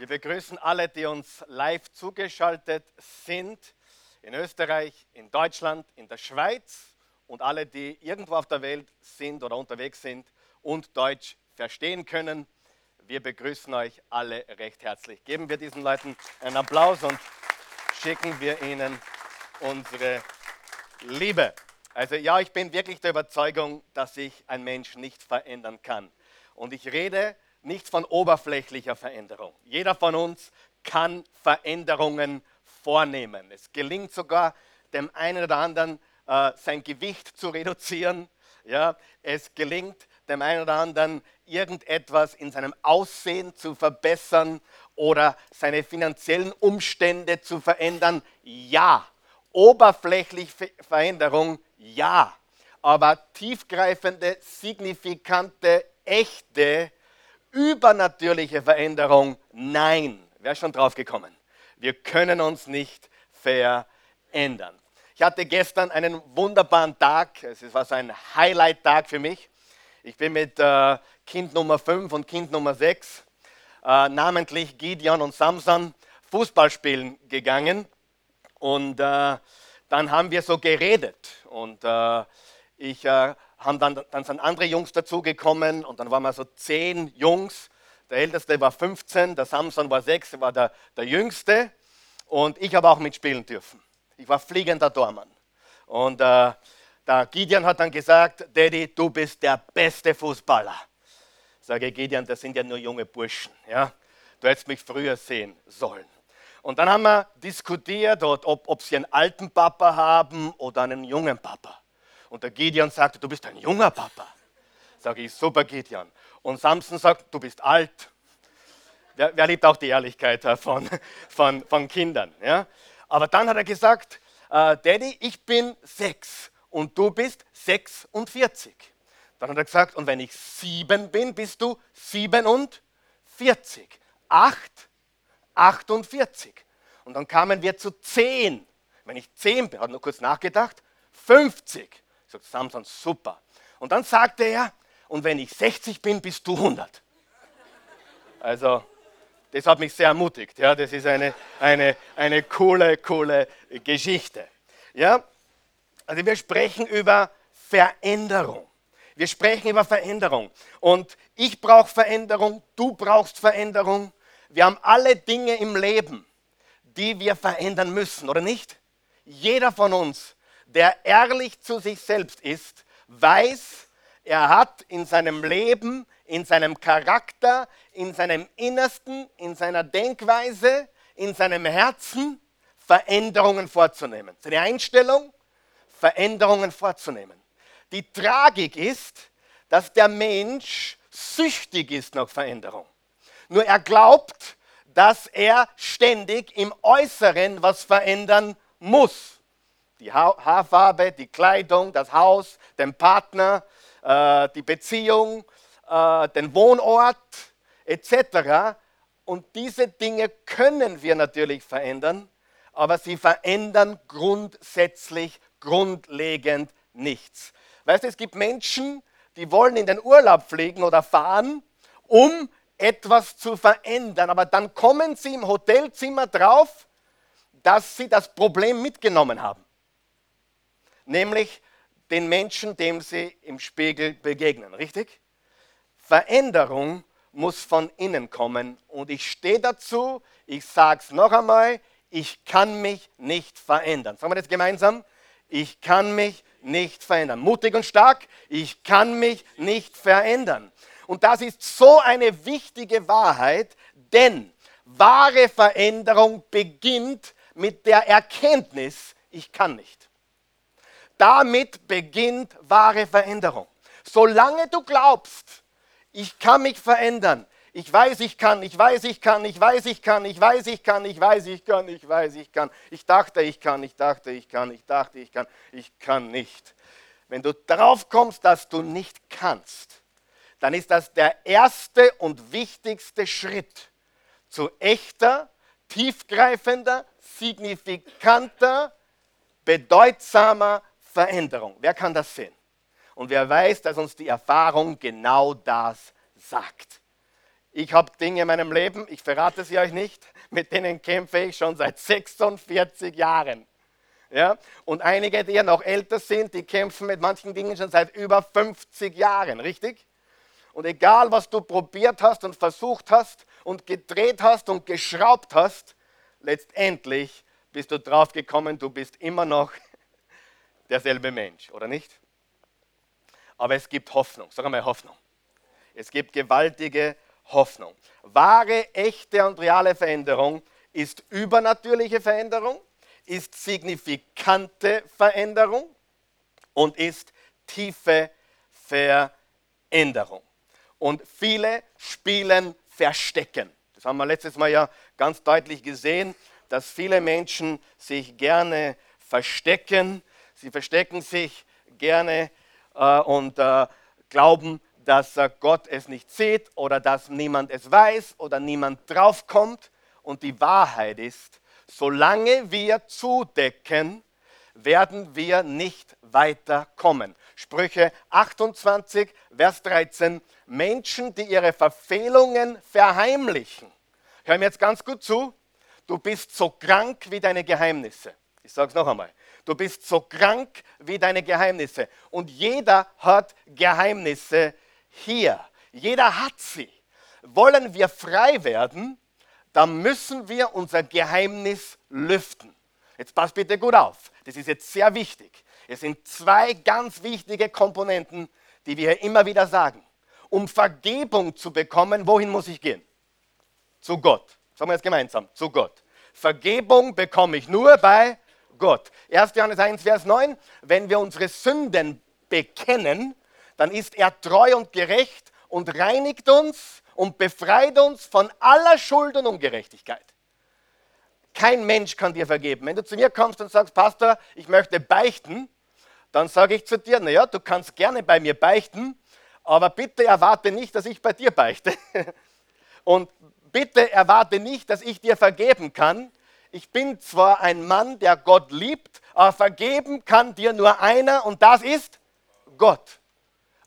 Wir begrüßen alle, die uns live zugeschaltet sind, in Österreich, in Deutschland, in der Schweiz und alle, die irgendwo auf der Welt sind oder unterwegs sind und Deutsch verstehen können. Wir begrüßen euch alle recht herzlich. Geben wir diesen Leuten einen Applaus und schicken wir ihnen unsere Liebe. Also ja, ich bin wirklich der Überzeugung, dass sich ein Mensch nicht verändern kann. Und ich rede nicht von oberflächlicher Veränderung. Jeder von uns kann Veränderungen vornehmen. Es gelingt sogar dem einen oder anderen, äh, sein Gewicht zu reduzieren. Ja, es gelingt dem einen oder anderen, irgendetwas in seinem Aussehen zu verbessern oder seine finanziellen Umstände zu verändern. Ja, oberflächliche Veränderung, ja. Aber tiefgreifende, signifikante, echte übernatürliche Veränderung, nein. Wer ist schon drauf gekommen? Wir können uns nicht verändern. Ich hatte gestern einen wunderbaren Tag. Es war so ein Highlight-Tag für mich. Ich bin mit äh, Kind Nummer 5 und Kind Nummer 6, äh, namentlich Gideon und Samson, Fußball spielen gegangen. Und äh, dann haben wir so geredet. Und ich haben dann, dann sind andere Jungs dazugekommen und dann waren wir so zehn Jungs. Der älteste war 15, der Samson war 6, der war der, der jüngste. Und ich habe auch mitspielen dürfen. Ich war fliegender Tormann. Und äh, der Gideon hat dann gesagt, Daddy, du bist der beste Fußballer. Sage Gideon, das sind ja nur junge Burschen. Ja? Du hättest mich früher sehen sollen. Und dann haben wir diskutiert, ob, ob sie einen alten Papa haben oder einen jungen Papa. Und der Gideon sagte, du bist ein junger Papa. Sage ich, super Gideon. Und Samson sagt, du bist alt. Wer, wer liebt auch die Ehrlichkeit von, von, von Kindern? Ja? Aber dann hat er gesagt, äh, Daddy, ich bin sechs und du bist 46. Dann hat er gesagt, und wenn ich sieben bin, bist du 47. Acht, 48. Und dann kamen wir zu zehn. Wenn ich zehn bin, hat er nur kurz nachgedacht, 50. Ich sagte, Samson, super. Und dann sagte er, und wenn ich 60 bin, bist du 100. Also, das hat mich sehr ermutigt. Ja, das ist eine, eine, eine coole, coole Geschichte. Ja, also wir sprechen über Veränderung. Wir sprechen über Veränderung. Und ich brauche Veränderung, du brauchst Veränderung. Wir haben alle Dinge im Leben, die wir verändern müssen, oder nicht? Jeder von uns der ehrlich zu sich selbst ist, weiß, er hat in seinem Leben, in seinem Charakter, in seinem Innersten, in seiner Denkweise, in seinem Herzen Veränderungen vorzunehmen. Seine Einstellung, Veränderungen vorzunehmen. Die Tragik ist, dass der Mensch süchtig ist nach Veränderung. Nur er glaubt, dass er ständig im Äußeren was verändern muss die Haarfarbe, die Kleidung, das Haus, den Partner, äh, die Beziehung, äh, den Wohnort etc. Und diese Dinge können wir natürlich verändern, aber sie verändern grundsätzlich, grundlegend nichts. Weißt du, es gibt Menschen, die wollen in den Urlaub fliegen oder fahren, um etwas zu verändern, aber dann kommen sie im Hotelzimmer drauf, dass sie das Problem mitgenommen haben nämlich den Menschen, dem sie im Spiegel begegnen. Richtig? Veränderung muss von innen kommen und ich stehe dazu, ich sage es noch einmal, ich kann mich nicht verändern. Sagen wir das gemeinsam? Ich kann mich nicht verändern. Mutig und stark, ich kann mich nicht verändern. Und das ist so eine wichtige Wahrheit, denn wahre Veränderung beginnt mit der Erkenntnis, ich kann nicht. Damit beginnt wahre Veränderung. Solange du glaubst, ich kann mich verändern, ich weiß, ich kann, ich weiß, ich kann, ich weiß, ich kann, ich weiß, ich kann, ich weiß, ich kann, ich weiß, ich kann. Ich dachte, ich kann, ich dachte, ich kann, ich dachte, ich kann, ich kann nicht. Wenn du darauf kommst, dass du nicht kannst, dann ist das der erste und wichtigste Schritt zu echter, tiefgreifender, signifikanter, bedeutsamer Veränderung. Wer kann das sehen? Und wer weiß, dass uns die Erfahrung genau das sagt. Ich habe Dinge in meinem Leben, ich verrate sie euch nicht, mit denen kämpfe ich schon seit 46 Jahren. Ja? Und einige, die ja noch älter sind, die kämpfen mit manchen Dingen schon seit über 50 Jahren, richtig? Und egal, was du probiert hast und versucht hast und gedreht hast und geschraubt hast, letztendlich bist du drauf gekommen, du bist immer noch derselbe Mensch, oder nicht? Aber es gibt Hoffnung, sag einmal Hoffnung. Es gibt gewaltige Hoffnung. Wahre, echte und reale Veränderung ist übernatürliche Veränderung, ist signifikante Veränderung und ist tiefe Veränderung. Und viele spielen Verstecken. Das haben wir letztes Mal ja ganz deutlich gesehen, dass viele Menschen sich gerne verstecken. Sie verstecken sich gerne äh, und äh, glauben, dass äh, Gott es nicht sieht oder dass niemand es weiß oder niemand draufkommt. Und die Wahrheit ist, solange wir zudecken, werden wir nicht weiterkommen. Sprüche 28, Vers 13. Menschen, die ihre Verfehlungen verheimlichen. Hör mir jetzt ganz gut zu. Du bist so krank wie deine Geheimnisse. Ich sage es noch einmal. Du bist so krank wie deine Geheimnisse. Und jeder hat Geheimnisse hier. Jeder hat sie. Wollen wir frei werden, dann müssen wir unser Geheimnis lüften. Jetzt passt bitte gut auf. Das ist jetzt sehr wichtig. Es sind zwei ganz wichtige Komponenten, die wir immer wieder sagen. Um Vergebung zu bekommen, wohin muss ich gehen? Zu Gott. Sagen wir jetzt gemeinsam, zu Gott. Vergebung bekomme ich nur bei Gott. 1. Johannes 1, Vers 9, wenn wir unsere Sünden bekennen, dann ist er treu und gerecht und reinigt uns und befreit uns von aller Schuld und Ungerechtigkeit. Kein Mensch kann dir vergeben. Wenn du zu mir kommst und sagst, Pastor, ich möchte beichten, dann sage ich zu dir, naja, du kannst gerne bei mir beichten, aber bitte erwarte nicht, dass ich bei dir beichte. Und bitte erwarte nicht, dass ich dir vergeben kann, ich bin zwar ein Mann, der Gott liebt, aber vergeben kann dir nur einer und das ist Gott.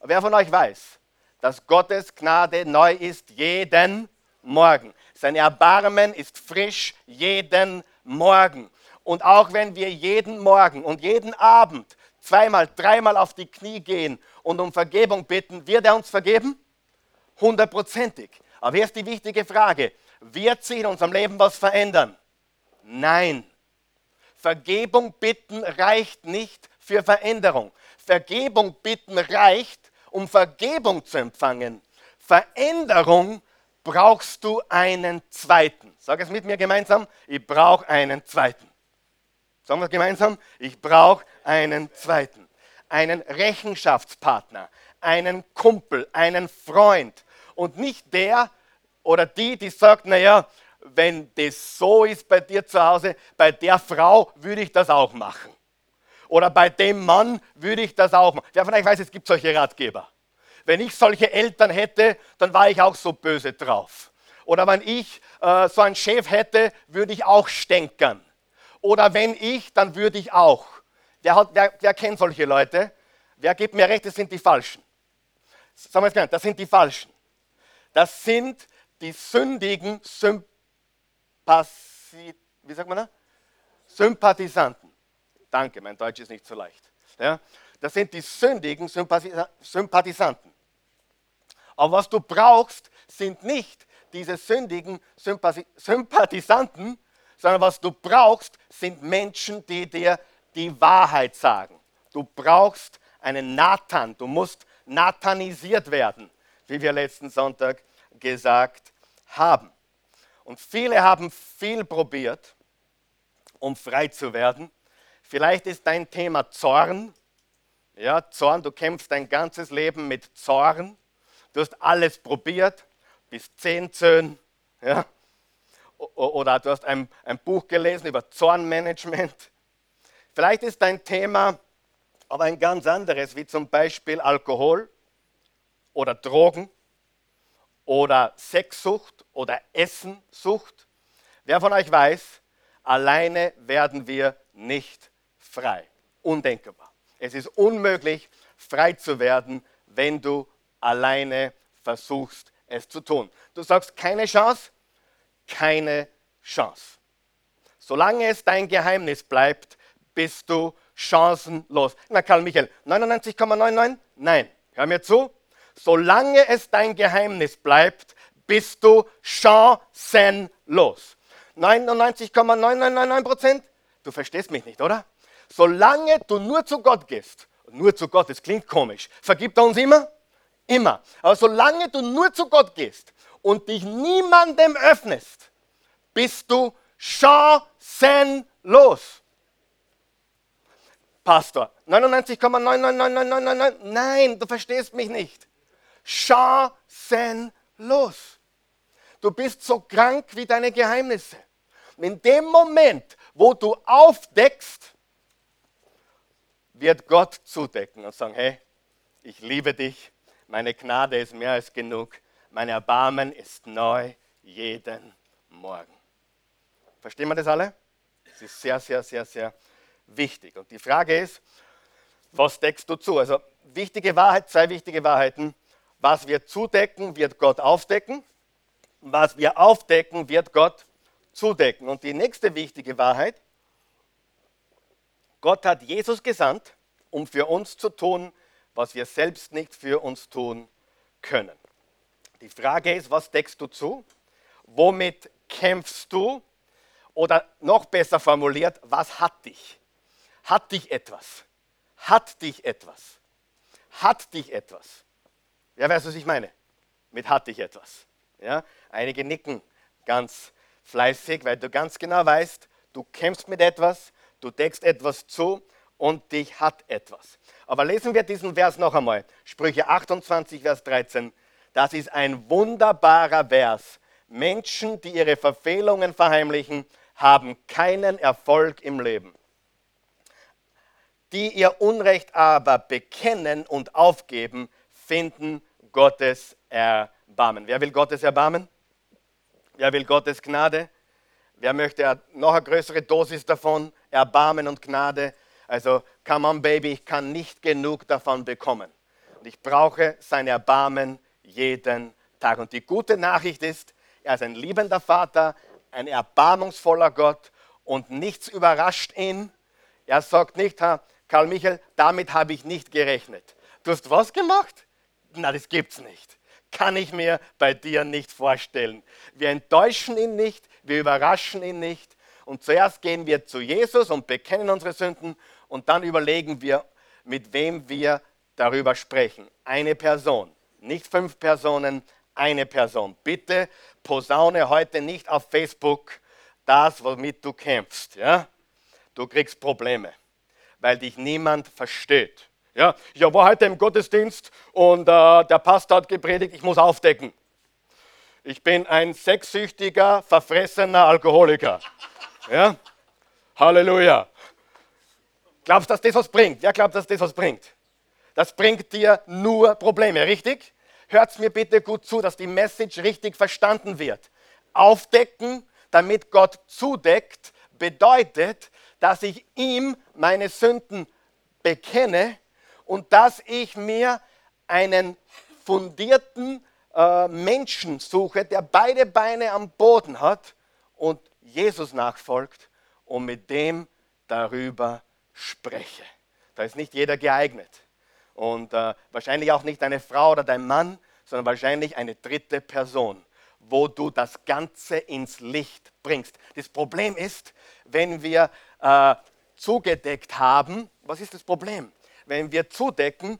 Wer von euch weiß, dass Gottes Gnade neu ist jeden Morgen. Sein Erbarmen ist frisch jeden Morgen. Und auch wenn wir jeden Morgen und jeden Abend zweimal, dreimal auf die Knie gehen und um Vergebung bitten, wird er uns vergeben? Hundertprozentig. Aber hier ist die wichtige Frage, wird sich in unserem Leben was verändern? Nein. Vergebung bitten reicht nicht für Veränderung. Vergebung bitten reicht, um Vergebung zu empfangen. Veränderung brauchst du einen zweiten. Sag es mit mir gemeinsam, ich brauche einen zweiten. Sagen wir es gemeinsam, ich brauche einen zweiten. Einen Rechenschaftspartner, einen Kumpel, einen Freund. Und nicht der oder die, die sagt, naja, wenn das so ist bei dir zu Hause, bei der Frau würde ich das auch machen. Oder bei dem Mann würde ich das auch machen. Wer von euch weiß, es gibt solche Ratgeber. Wenn ich solche Eltern hätte, dann war ich auch so böse drauf. Oder wenn ich äh, so einen Chef hätte, würde ich auch stänkern. Oder wenn ich, dann würde ich auch. Wer, hat, wer, wer kennt solche Leute? Wer gibt mir recht, das sind die Falschen. Sagen wir es das sind die Falschen. Das sind die sündigen Wie sagt man da? Sympathisanten. Danke, mein Deutsch ist nicht so leicht. Ja? Das sind die sündigen Sympathisanten. Aber was du brauchst, sind nicht diese sündigen Sympathisanten, sondern was du brauchst, sind Menschen, die dir die Wahrheit sagen. Du brauchst einen Nathan, du musst nathanisiert werden, wie wir letzten Sonntag gesagt haben. Und viele haben viel probiert, um frei zu werden. Vielleicht ist dein Thema Zorn. Ja, Zorn, du kämpfst dein ganzes Leben mit Zorn. Du hast alles probiert, bis zehn Zöhn. Ja. Oder du hast ein, ein Buch gelesen über Zornmanagement. Vielleicht ist dein Thema aber ein ganz anderes, wie zum Beispiel Alkohol oder Drogen oder Sexsucht oder Essensucht. Wer von euch weiß, alleine werden wir nicht frei. Undenkbar. Es ist unmöglich, frei zu werden, wenn du alleine versuchst, es zu tun. Du sagst keine Chance, keine Chance. Solange es dein Geheimnis bleibt, bist du chancenlos. Na, Karl Michael, 99,99? Nein, hör mir zu. Solange es dein Geheimnis bleibt, bist du chancenlos. 99,9999% Du verstehst mich nicht, oder? Solange du nur zu Gott gehst, nur zu Gott, das klingt komisch, vergibt er uns immer? Immer. Aber solange du nur zu Gott gehst und dich niemandem öffnest, bist du chancenlos. Pastor, 99,99999, nein, du verstehst mich nicht. Chancenlos. Du bist so krank wie deine Geheimnisse. in dem Moment, wo du aufdeckst, wird Gott zudecken und sagen, hey, ich liebe dich, meine Gnade ist mehr als genug, mein Erbarmen ist neu jeden Morgen. Verstehen wir das alle? Das ist sehr, sehr, sehr, sehr wichtig. Und die Frage ist, was deckst du zu? Also wichtige Wahrheit, zwei wichtige Wahrheiten. Was wir zudecken, wird Gott aufdecken. Was wir aufdecken, wird Gott zudecken. Und die nächste wichtige Wahrheit, Gott hat Jesus gesandt, um für uns zu tun, was wir selbst nicht für uns tun können. Die Frage ist, was deckst du zu? Womit kämpfst du? Oder noch besser formuliert, was hat dich? Hat dich etwas? Hat dich etwas? Hat dich etwas? Ja, weißt du, was ich meine? Mit hat dich etwas. Ja? Einige nicken ganz fleißig, weil du ganz genau weißt, du kämpfst mit etwas, du deckst etwas zu und dich hat etwas. Aber lesen wir diesen Vers noch einmal. Sprüche 28, Vers 13. Das ist ein wunderbarer Vers. Menschen, die ihre Verfehlungen verheimlichen, haben keinen Erfolg im Leben. Die ihr Unrecht aber bekennen und aufgeben, finden Gottes Erbarmen. Wer will Gottes Erbarmen? Wer will Gottes Gnade? Wer möchte noch eine größere Dosis davon? Erbarmen und Gnade. Also, come on, Baby, ich kann nicht genug davon bekommen. Und ich brauche sein Erbarmen jeden Tag. Und die gute Nachricht ist, er ist ein liebender Vater, ein erbarmungsvoller Gott und nichts überrascht ihn. Er sagt nicht, Karl Michael, damit habe ich nicht gerechnet. Du hast was gemacht? Na, das gibt's nicht. Kann ich mir bei dir nicht vorstellen. Wir enttäuschen ihn nicht, wir überraschen ihn nicht. Und zuerst gehen wir zu Jesus und bekennen unsere Sünden und dann überlegen wir, mit wem wir darüber sprechen. Eine Person, nicht fünf Personen, eine Person. Bitte posaune heute nicht auf Facebook das, womit du kämpfst. Ja? Du kriegst Probleme, weil dich niemand versteht. Ja, ich war heute im Gottesdienst und äh, der Pastor hat gepredigt, ich muss aufdecken. Ich bin ein sexsüchtiger, verfressener Alkoholiker. Ja? Halleluja. Glaubst du, dass das was bringt? Wer glaubt, dass das was bringt? Das bringt dir nur Probleme, richtig? Hört mir bitte gut zu, dass die Message richtig verstanden wird. Aufdecken, damit Gott zudeckt, bedeutet, dass ich ihm meine Sünden bekenne und dass ich mir einen fundierten äh, Menschen suche, der beide Beine am Boden hat und Jesus nachfolgt und mit dem darüber spreche. Da ist nicht jeder geeignet. Und äh, wahrscheinlich auch nicht deine Frau oder dein Mann, sondern wahrscheinlich eine dritte Person, wo du das Ganze ins Licht bringst. Das Problem ist, wenn wir äh, zugedeckt haben, was ist das Problem? Wenn wir zudecken,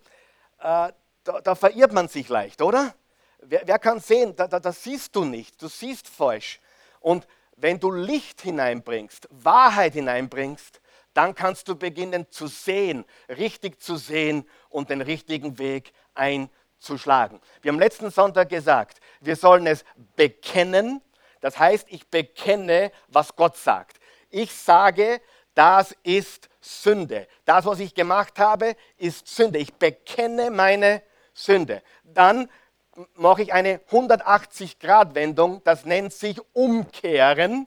äh, da, da, verirrt man sich leicht, oder? Wer, wer kann sehen? Da, da, das siehst du nicht, du siehst falsch. Und wenn du Licht hineinbringst, Wahrheit hineinbringst, dann kannst du beginnen zu sehen, richtig zu sehen und den richtigen Weg einzuschlagen. Wir haben letzten Sonntag gesagt, wir sollen es bekennen. Das heißt, ich bekenne, was Gott sagt. Ich sage, das ist Sünde. Das, was ich gemacht habe, ist Sünde. Ich bekenne meine Sünde. Dann mache ich eine 180-Grad-Wendung, das nennt sich Umkehren.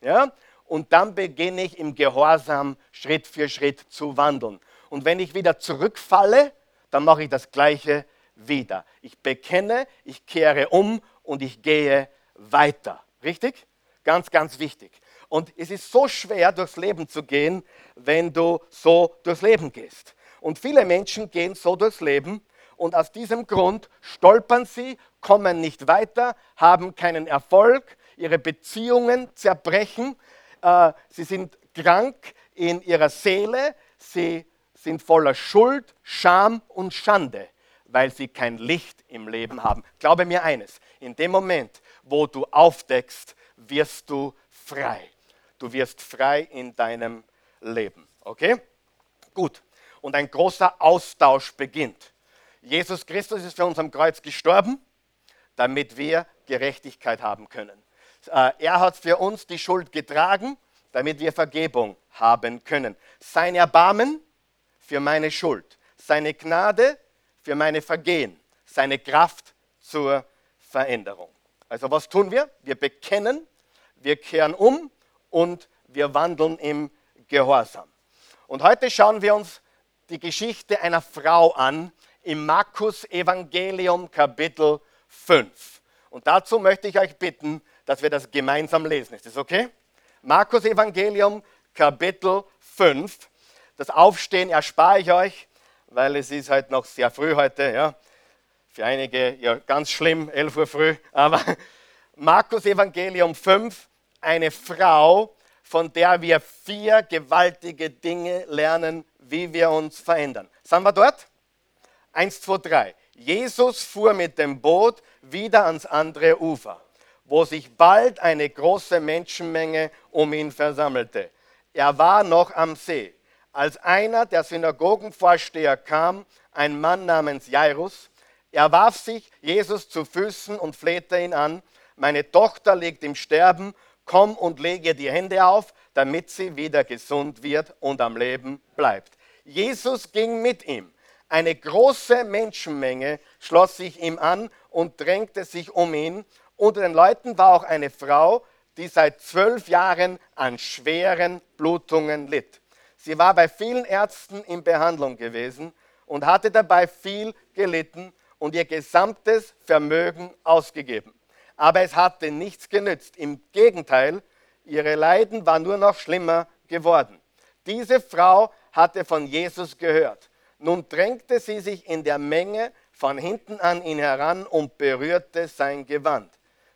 Ja? und dann beginne ich im Gehorsam Schritt für Schritt zu wandeln. Und wenn ich wieder zurückfalle, dann mache ich das Gleiche wieder. Ich bekenne, ich kehre um und ich gehe weiter. Richtig? Ganz, ganz wichtig. Und es ist so schwer, durchs Leben zu gehen, wenn du so durchs Leben gehst. Und viele Menschen gehen so durchs Leben und aus diesem Grund stolpern sie, kommen nicht weiter, haben keinen Erfolg, ihre Beziehungen zerbrechen, äh, sie sind krank in ihrer Seele, sie sind voller Schuld, Scham und Schande, weil sie kein Licht im Leben haben. Glaube mir eines, in dem Moment, wo du aufdeckst, wirst du frei. Du wirst frei in deinem Leben. Okay? Gut. Und ein großer Austausch beginnt. Jesus Christus ist für uns am Kreuz gestorben, damit wir Gerechtigkeit haben können. Äh, er hat für uns die Schuld getragen, damit wir Vergebung haben können. Sein Erbarmen für meine Schuld, seine Gnade für meine Vergehen, seine Kraft zur Veränderung. Also was tun wir? Wir bekennen, wir kehren um und wir wandeln im Gehorsam. Und heute schauen wir uns die Geschichte einer Frau an im Markus Evangelium Kapitel 5. Und dazu möchte ich euch bitten, dass wir das gemeinsam lesen. Ist das okay? Markus Evangelium Kapitel 5. Das Aufstehen erspare ich euch, weil es ist halt noch sehr früh heute. Ja. Für einige ja ganz schlimm, 11 Uhr früh. Aber Markus Evangelium 5, eine Frau, von der wir vier gewaltige Dinge lernen, wie wir uns verändern. Sind wir dort? Eins, zwei, drei. Jesus fuhr mit dem Boot wieder ans andere Ufer, wo sich bald eine große Menschenmenge um ihn versammelte. Er war noch am See. Als einer der Synagogenvorsteher kam, ein Mann namens Jairus, er warf sich Jesus zu Füßen und flehte ihn an, meine Tochter liegt im Sterben komm und lege die Hände auf, damit sie wieder gesund wird und am Leben bleibt. Jesus ging mit ihm. Eine große Menschenmenge schloss sich ihm an und drängte sich um ihn. Unter den Leuten war auch eine Frau, die seit zwölf Jahren an schweren Blutungen litt. Sie war bei vielen Ärzten in Behandlung gewesen und hatte dabei viel gelitten und ihr gesamtes Vermögen ausgegeben aber es hatte nichts genützt. Im Gegenteil, ihre Leiden waren nur noch schlimmer geworden. Diese Frau hatte von Jesus gehört. Nun drängte sie sich in der Menge von hinten an ihn heran und berührte sein Gewand.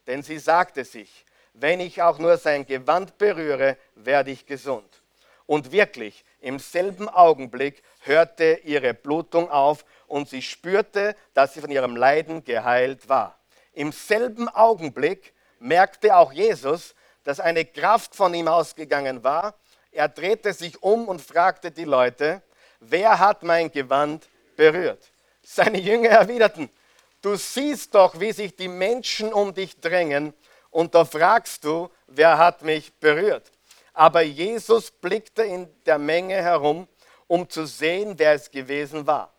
Denn sie sagte sich, wenn ich auch nur sein Gewand berühre, werde ich gesund. Und wirklich, im selben Augenblick hörte ihre Blutung auf und sie spürte, dass sie von ihrem Leiden geheilt war. Im selben Augenblick merkte auch Jesus, dass eine Kraft von ihm ausgegangen war. Er drehte sich um und fragte die Leute, wer hat mein Gewand berührt? Seine Jünger erwiderten, du siehst doch, wie sich die Menschen um dich drängen und da fragst du, wer hat mich berührt? Aber Jesus blickte in der Menge herum, um zu sehen, wer es gewesen war.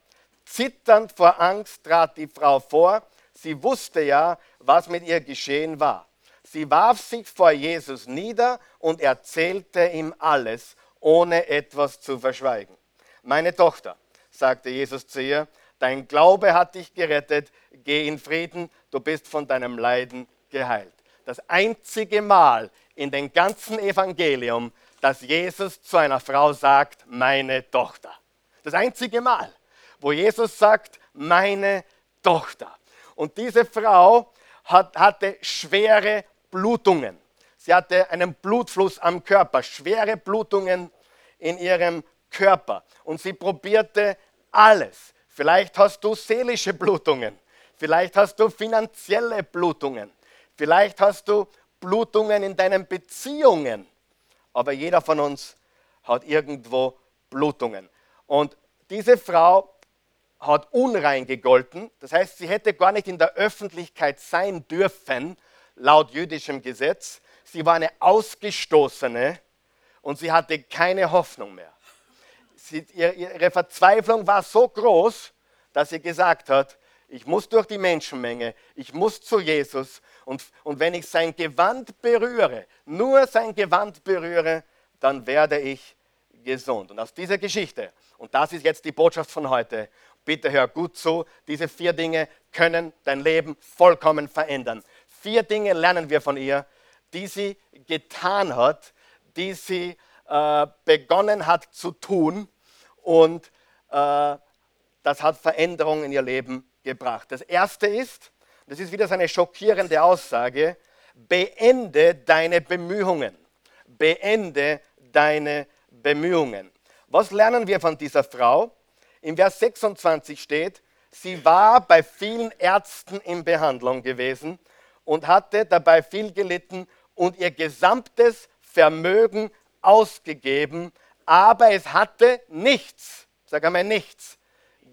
Zitternd vor Angst trat die Frau vor Sie wusste ja, was mit ihr geschehen war. Sie warf sich vor Jesus nieder und erzählte ihm alles, ohne etwas zu verschweigen. Meine Tochter, sagte Jesus zu ihr, dein Glaube hat dich gerettet, geh in Frieden, du bist von deinem Leiden geheilt. Das einzige Mal in dem ganzen Evangelium, dass Jesus zu einer Frau sagt, meine Tochter. Das einzige Mal, wo Jesus sagt, meine Tochter. Und diese Frau hat, hatte schwere Blutungen. Sie hatte einen Blutfluss am Körper, schwere Blutungen in ihrem Körper. Und sie probierte alles. Vielleicht hast du seelische Blutungen. Vielleicht hast du finanzielle Blutungen. Vielleicht hast du Blutungen in deinen Beziehungen. Aber jeder von uns hat irgendwo Blutungen. Und diese Frau hat unrein gegolten. Das heißt, sie hätte gar nicht in der Öffentlichkeit sein dürfen, laut jüdischem Gesetz. Sie war eine Ausgestoßene und sie hatte keine Hoffnung mehr. Sie, ihre Verzweiflung war so groß, dass sie gesagt hat, ich muss durch die Menschenmenge, ich muss zu Jesus und, und wenn ich sein Gewand berühre, nur sein Gewand berühre, dann werde ich gesund. Und aus dieser Geschichte, und das ist jetzt die Botschaft von heute, bitte hör gut zu, diese vier Dinge können dein Leben vollkommen verändern. Vier Dinge lernen wir von ihr, die sie getan hat, die sie äh, begonnen hat zu tun und äh, das hat Veränderungen in ihr Leben gebracht. Das erste ist, das ist wieder so eine schockierende Aussage, beende deine Bemühungen. Beende deine Bemühungen. Was lernen wir von dieser Frau? Im Vers 26 steht, sie war bei vielen Ärzten in Behandlung gewesen und hatte dabei viel gelitten und ihr gesamtes Vermögen ausgegeben, aber es hatte nichts, sag einmal nichts,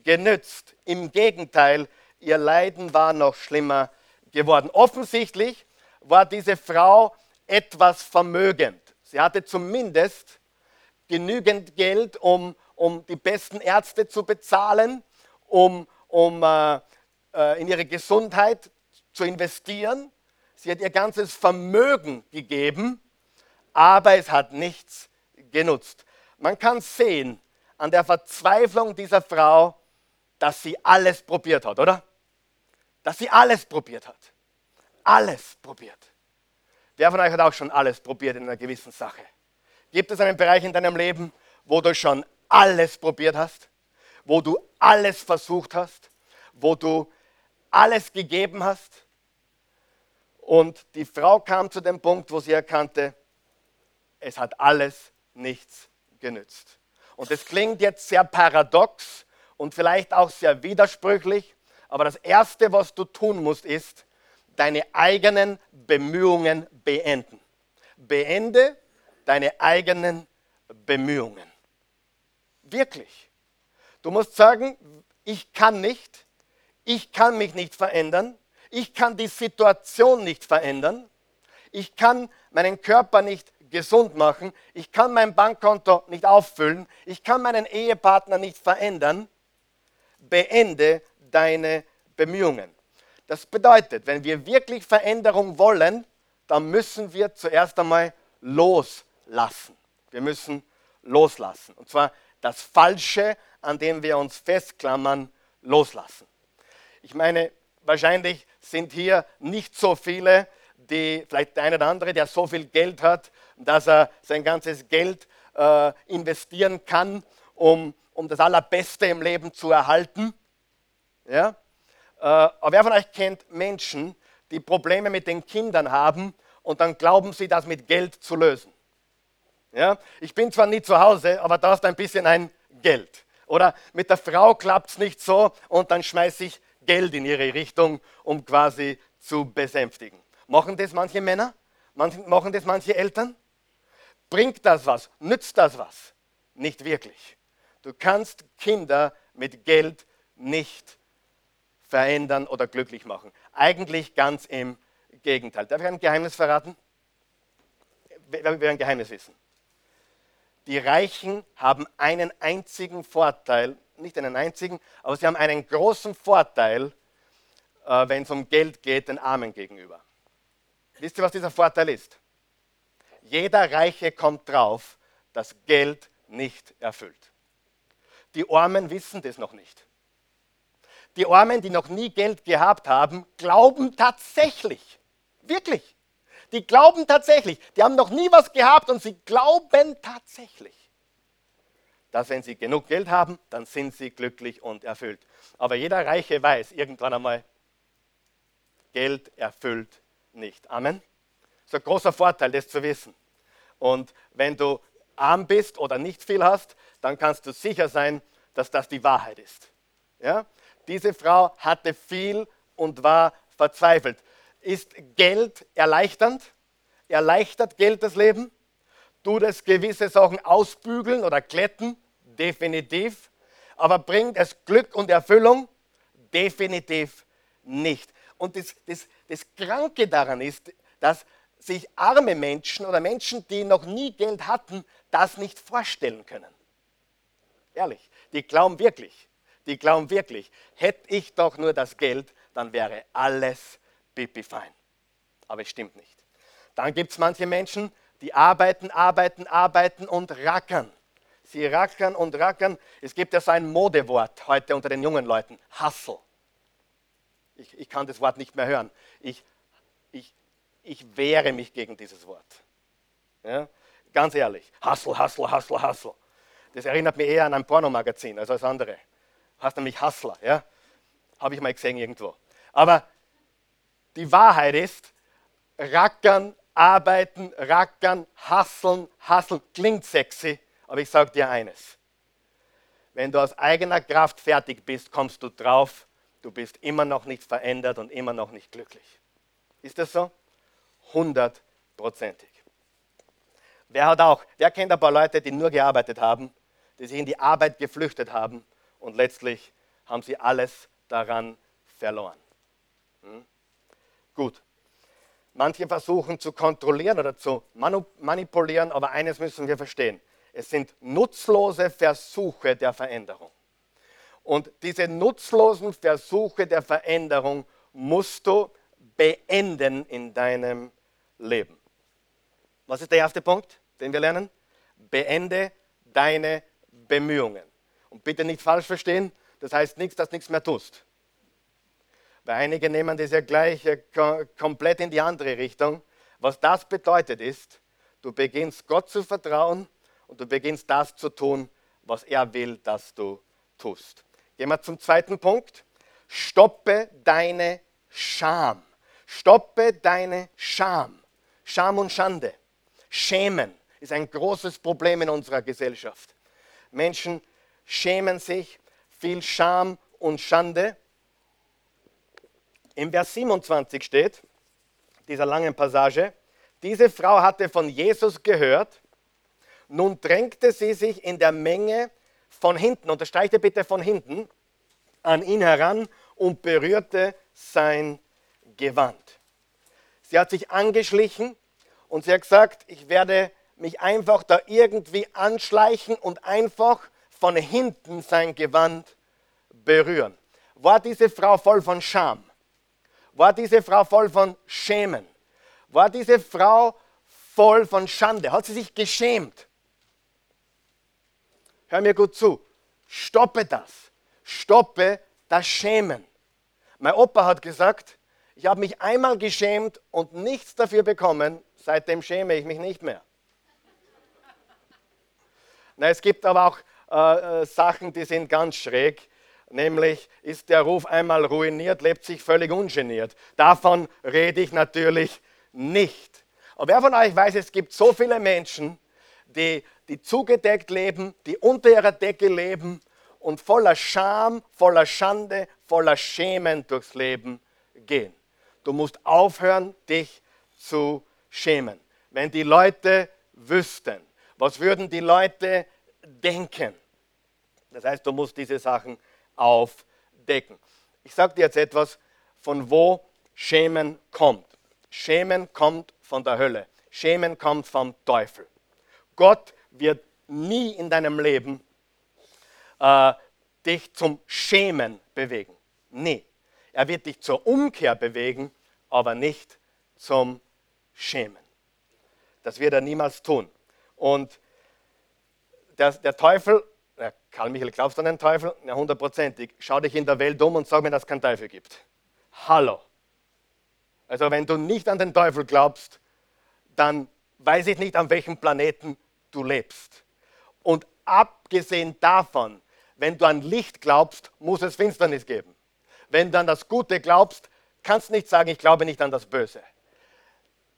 genützt. Im Gegenteil, ihr Leiden war noch schlimmer geworden. Offensichtlich war diese Frau etwas vermögend. Sie hatte zumindest genügend Geld, um, um die besten Ärzte zu bezahlen, um, um äh, äh in ihre Gesundheit zu investieren. Sie hat ihr ganzes Vermögen gegeben, aber es hat nichts genutzt. Man kann sehen an der Verzweiflung dieser Frau, dass sie alles probiert hat, oder? Dass sie alles probiert hat. Alles probiert. Wer von euch hat auch schon alles probiert in einer gewissen Sache? Gibt es einen Bereich in deinem Leben, wo du schon alles probiert hast? Wo du alles versucht hast? Wo du alles gegeben hast? Und die Frau kam zu dem Punkt, wo sie erkannte, es hat alles nichts genützt. Und es klingt jetzt sehr paradox, und vielleicht auch sehr widersprüchlich, aber das Erste, was du tun musst, ist, deine eigenen Bemühungen beenden. Beende deine eigenen Bemühungen. Wirklich. Du musst sagen, ich kann nicht, ich kann mich nicht verändern, ich kann die Situation nicht verändern, ich kann meinen Körper nicht gesund machen, ich kann mein Bankkonto nicht auffüllen, ich kann meinen Ehepartner nicht verändern, beende deine Bemühungen. Das bedeutet, wenn wir wirklich Veränderung wollen, dann müssen wir zuerst einmal loslassen. Wir müssen loslassen. Und zwar das Falsche, an dem wir uns festklammern, loslassen. Ich meine, wahrscheinlich sind hier nicht so viele, die, vielleicht der eine oder andere, der so viel Geld hat, dass er sein ganzes Geld äh, investieren kann, um um das Allerbeste im Leben zu erhalten. Ja? Äh, aber wer von euch kennt Menschen, die Probleme mit den Kindern haben und dann glauben sie, das mit Geld zu lösen? Ja? Ich bin zwar nie zu Hause, aber da ist ein bisschen ein Geld. Oder mit der Frau klappt es nicht so und dann schmeiße ich Geld in ihre Richtung, um quasi zu besänftigen. Machen das manche Männer? Machen das manche Eltern? Bringt das was? Nützt das was? Nicht wirklich. Du kannst Kinder mit Geld nicht verändern oder glücklich machen. Eigentlich ganz im Gegenteil. Darf ich ein Geheimnis verraten? Wer will ein Geheimnis wissen? Die Reichen haben einen einzigen Vorteil, nicht einen einzigen, aber sie haben einen großen Vorteil, äh, wenn es um Geld geht, den Armen gegenüber. Wisst ihr, was dieser Vorteil ist? Jeder Reiche kommt drauf, dass Geld nicht erfüllt. Die Armen wissen das noch nicht. Die Armen, die noch nie Geld gehabt haben, glauben tatsächlich, wirklich, die glauben tatsächlich, die haben noch nie was gehabt und sie glauben tatsächlich, dass wenn sie genug Geld haben, dann sind sie glücklich und erfüllt. Aber jeder Reiche weiß irgendwann einmal, Geld erfüllt nicht. Amen. Das ist ein großer Vorteil, das zu wissen. Und wenn du arm bist oder nicht viel hast, dann kannst du sicher sein, dass das die Wahrheit ist. Ja? Diese Frau hatte viel und war verzweifelt. Ist Geld erleichternd? Erleichtert Geld das Leben? Tut es gewisse Sachen ausbügeln oder glätten? Definitiv. Aber bringt es Glück und Erfüllung? Definitiv nicht. Und das, das, das Kranke daran ist, dass sich arme Menschen oder Menschen, die noch nie Geld hatten, das nicht vorstellen können. Ehrlich, die glauben wirklich, die glauben wirklich, hätte ich doch nur das Geld, dann wäre alles pipi fein. Aber es stimmt nicht. Dann gibt es manche Menschen, die arbeiten, arbeiten, arbeiten und rackern. Sie rackern und rackern. Es gibt ja so ein Modewort heute unter den jungen Leuten. Hustle. Ich, ich kann das Wort nicht mehr hören. Ich, ich, ich wehre mich gegen dieses Wort. Ja? Ganz ehrlich. Hustle, Hustle, Hustle, Hustle. Das erinnert mich eher an ein Pornomagazin als als andere. Hast nämlich Hustler. Ja? Habe ich mal gesehen irgendwo. Aber die Wahrheit ist, rackern, arbeiten, rackern, hasseln, hasseln, klingt sexy, aber ich sage dir eines. Wenn du aus eigener Kraft fertig bist, kommst du drauf, du bist immer noch nicht verändert und immer noch nicht glücklich. Ist das so? Hundertprozentig. Wer hat auch, wer kennt ein paar Leute, die nur gearbeitet haben, die sich in die Arbeit geflüchtet haben und letztlich haben sie alles daran verloren? Gut. Manche versuchen zu kontrollieren oder zu manipulieren, aber eines müssen wir verstehen. Es sind nutzlose Versuche der Veränderung. Und diese nutzlosen Versuche der Veränderung musst du beenden in deinem Leben. Was ist der erste Punkt, den wir lernen? Beende deine Bemühungen. Und bitte nicht falsch verstehen, das heißt nichts, dass nichts mehr tust. Weil einige nehmen das ja gleich äh, komplett in die andere Richtung. Was das bedeutet ist, du beginnst Gott zu vertrauen und du beginnst das zu tun, was er will, dass du tust. Gehen wir zum zweiten Punkt. Stoppe deine Scham. Stoppe deine Scham. Scham und Schande. Schämen ist ein großes Problem in unserer Gesellschaft. Menschen schämen sich, viel Scham und Schande. Im Vers 27 steht, dieser langen Passage, diese Frau hatte von Jesus gehört, nun drängte sie sich in der Menge von hinten, unterstreiche bitte von hinten, an ihn heran und berührte sein Gewand. Sie hat sich angeschlichen und sie hat gesagt, ich werde mich einfach da irgendwie anschleichen und einfach von hinten sein Gewand berühren. War diese Frau voll von Scham? War diese Frau voll von Schämen? War diese Frau voll von Schande? Hat sie sich geschämt? Hör mir gut zu. Stoppe das. Stoppe das Schämen. Mein Opa hat gesagt, ich habe mich einmal geschämt und nichts dafür bekommen, seitdem schäme ich mich nicht mehr. Na, es gibt aber auch äh, äh Sachen, die sind ganz schräg nämlich ist der Ruf einmal ruiniert, lebt sich völlig ungeniert. Davon rede ich natürlich nicht. Aber wer von euch weiß, es gibt so viele Menschen, die, die zugedeckt leben, die unter ihrer Decke leben und voller Scham, voller Schande, voller Schämen durchs Leben gehen. Du musst aufhören, dich zu schämen. Wenn die Leute wüssten, was würden die Leute denken? Das heißt, du musst diese Sachen aufdecken. Ich sage dir jetzt etwas, von wo Schämen kommt. Schämen kommt von der Hölle. Schämen kommt vom Teufel. Gott wird nie in deinem Leben äh, dich zum Schämen bewegen. Nie. Er wird dich zur Umkehr bewegen, aber nicht zum Schämen. Das wird er niemals tun. Und der, der Teufel Karl Michael, glaubst du an den Teufel? Ja, hundertprozentig. Schau dich in der Welt um und sag mir, dass es keinen Teufel gibt. Hallo. Also wenn du nicht an den Teufel glaubst, dann weiß ich nicht, an welchem Planeten du lebst. Und abgesehen davon, wenn du an Licht glaubst, muss es Finsternis geben. Wenn du an das Gute glaubst, kannst du nicht sagen, ich glaube nicht an das Böse.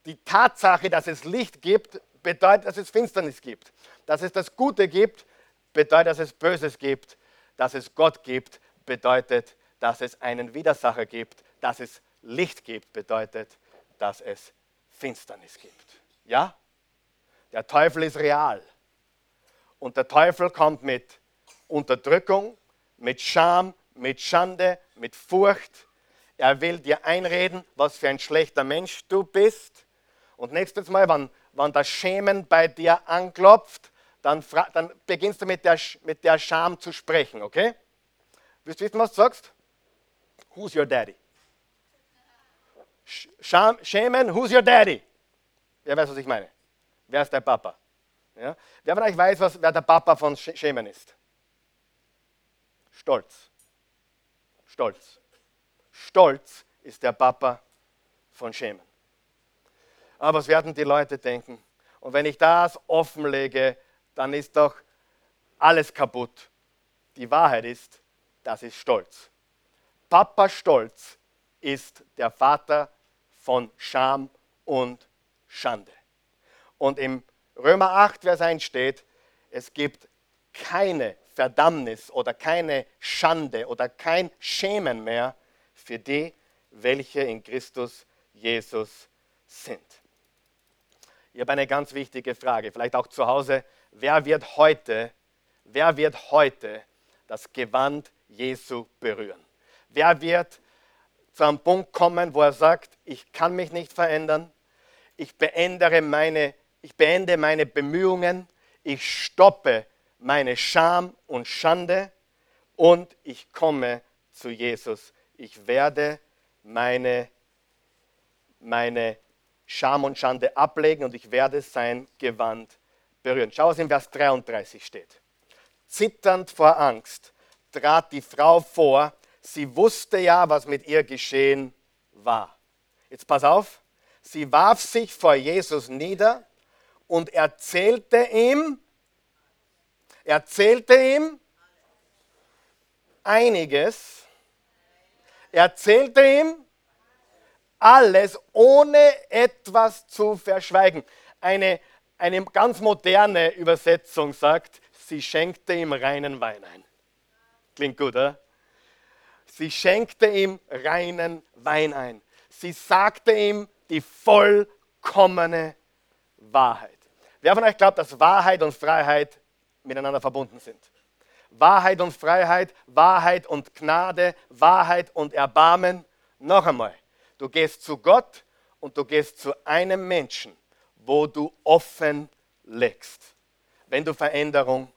Die Tatsache, dass es Licht gibt, bedeutet, dass es Finsternis gibt. Dass es das Gute gibt, bedeutet, dass es Böses gibt, dass es Gott gibt, bedeutet, dass es einen Widersacher gibt, dass es Licht gibt, bedeutet, dass es Finsternis gibt. Ja? Der Teufel ist real. Und der Teufel kommt mit Unterdrückung, mit Scham, mit Schande, mit Furcht. Er will dir einreden, was für ein schlechter Mensch du bist. Und nächstes Mal, wenn, wenn das Schämen bei dir anklopft, dann, dann beginnst du mit der, mit der Scham zu sprechen, okay? Willst du wissen, was du sagst? Who's your daddy? Scham, schämen, who's your daddy? Wer weiß, was ich meine? Wer ist dein Papa? Ja? Wer von euch weiß, was, wer der Papa von Schemen ist? Stolz. Stolz. Stolz ist der Papa von Schemen. Aber was werden die Leute denken? Und wenn ich das offenlege, dann ist doch alles kaputt. Die Wahrheit ist, das ist Stolz. Papa Stolz ist der Vater von Scham und Schande. Und im Römer 8, Vers 1 steht, es gibt keine Verdammnis oder keine Schande oder kein Schämen mehr für die, welche in Christus Jesus sind. Ich habe eine ganz wichtige Frage, vielleicht auch zu Hause. Wer wird heute, wer wird heute das Gewand Jesu berühren? Wer wird zu einem Punkt kommen, wo er sagt, ich kann mich nicht verändern, ich beende meine, ich beende meine Bemühungen, ich stoppe meine Scham und Schande und ich komme zu Jesus. Ich werde meine, meine Scham und Schande ablegen und ich werde sein Gewand berühren. Schau, was in Vers 33 steht. Zitternd vor Angst trat die Frau vor. Sie wusste ja, was mit ihr geschehen war. Jetzt pass auf. Sie warf sich vor Jesus nieder und erzählte ihm, erzählte ihm einiges, erzählte ihm alles, ohne etwas zu verschweigen. Eine, eine ganz moderne Übersetzung sagt, sie schenkte ihm reinen Wein ein. Klingt gut, oder? Sie schenkte ihm reinen Wein ein. Sie sagte ihm die vollkommene Wahrheit. Wer von euch glaubt, dass Wahrheit und Freiheit miteinander verbunden sind? Wahrheit und Freiheit, Wahrheit und Gnade, Wahrheit und Erbarmen. Noch einmal, Du gehst zu Gott und du gehst zu einem Menschen, wo du offen legst, wenn du Veränderung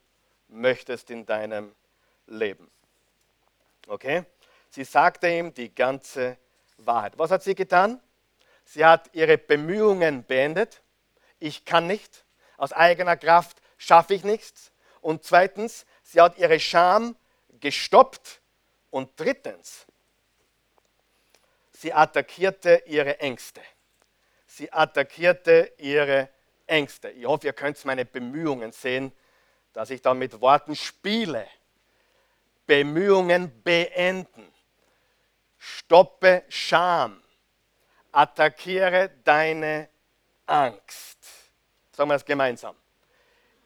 möchtest in deinem Leben. Okay? Sie sagte ihm die ganze Wahrheit. Was hat sie getan? Sie hat ihre Bemühungen beendet. Ich kann nicht. Aus eigener Kraft schaffe ich nichts. Und zweitens, sie hat ihre Scham gestoppt. Und drittens, Sie attackierte ihre Ängste. Sie attackierte ihre Ängste. Ich hoffe, ihr könnt meine Bemühungen sehen, dass ich da mit Worten spiele. Bemühungen beenden. Stoppe Scham. Attackiere deine Angst. Sagen wir das gemeinsam.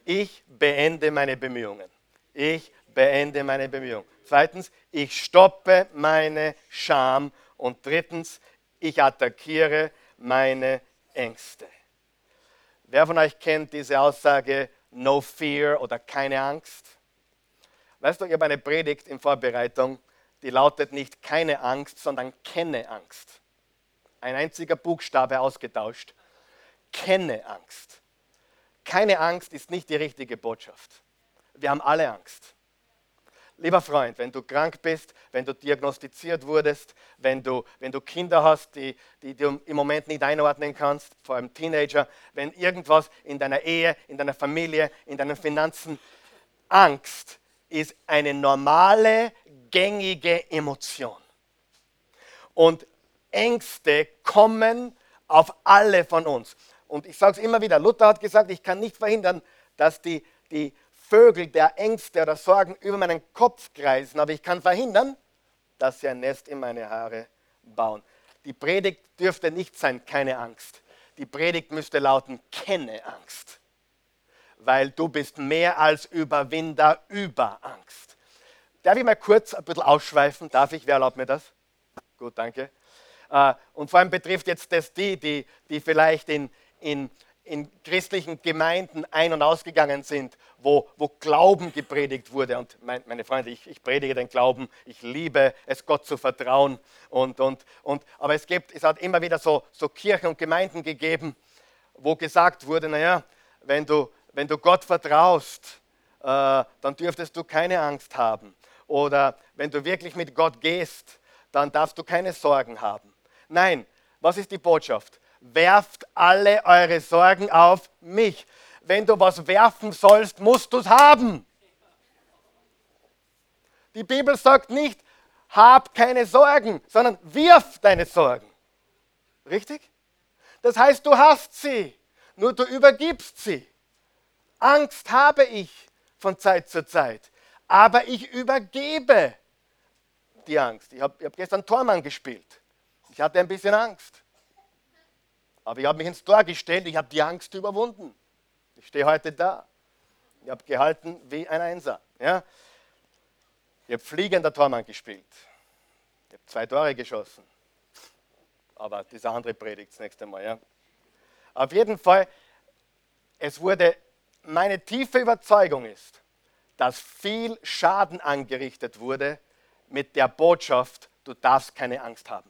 Ich beende meine Bemühungen. Ich beende meine Bemühungen. Zweitens, ich stoppe meine Scham und drittens, ich attackiere meine Ängste. Wer von euch kennt diese Aussage, no fear oder keine Angst? Weißt du, ich habe eine Predigt in Vorbereitung, die lautet nicht keine Angst, sondern kenne Angst. Ein einziger Buchstabe ausgetauscht. Kenne Angst. Keine Angst ist nicht die richtige Botschaft. Wir haben alle Angst. Lieber Freund, wenn du krank bist, wenn du diagnostiziert wurdest, wenn du, wenn du Kinder hast, die, die du im Moment nicht einordnen kannst, vor allem Teenager, wenn irgendwas in deiner Ehe, in deiner Familie, in deinen Finanzen, Angst ist eine normale, gängige Emotion. Und Ängste kommen auf alle von uns. Und ich sage es immer wieder, Luther hat gesagt, ich kann nicht verhindern, dass die, die Vögel der Ängste oder Sorgen über meinen Kopf kreisen, aber ich kann verhindern, dass sie ein Nest in meine Haare bauen. Die Predigt dürfte nicht sein, keine Angst. Die Predigt müsste lauten, kenne Angst. Weil du bist mehr als Überwinder über Angst. Darf ich mal kurz ein bisschen ausschweifen? Darf ich? Wer erlaubt mir das? Gut, danke. Äh, und vor allem betrifft jetzt das die, die, die vielleicht in, in, in christlichen Gemeinden ein- und ausgegangen sind, wo, wo Glauben gepredigt wurde. Und mein, meine Freunde, ich, ich, predige den Glauben, ich liebe es, Gott zu vertrauen. Und, und, und, aber es, gibt, es hat immer wieder so, so Kirchen und Gemeinden gegeben, wo gesagt wurde, naja, wenn du, wenn du Gott vertraust, äh, dann dürftest du keine Angst haben. Oder wenn du wirklich mit Gott gehst, dann darfst du keine Sorgen haben. Nein, was ist die Botschaft? Werft alle eure Sorgen auf mich. wenn du was werfen sollst, musst du es haben. Die Bibel sagt nicht, hab keine Sorgen, sondern wirf deine Sorgen. Richtig? Das heißt, du hast sie, nur du übergibst sie. Angst habe ich von Zeit zu Zeit, aber ich übergebe die Angst. Ich habe hab gestern Tormann gespielt. Ich hatte ein bisschen Angst. Aber ich habe mich ins Tor gestellt, ich habe die Angst überwunden. Ich stehe heute da. Ich habe gehalten wie ein Einser. Ja? Ich habe fliegender Tormann gespielt. Ich habe zwei Tore geschossen. Aber diese andere Predigt das nächste Mal. Ja? Auf jeden Fall, es wurde, meine tiefe Überzeugung ist, dass viel Schaden angerichtet wurde mit der Botschaft, du darfst keine Angst haben.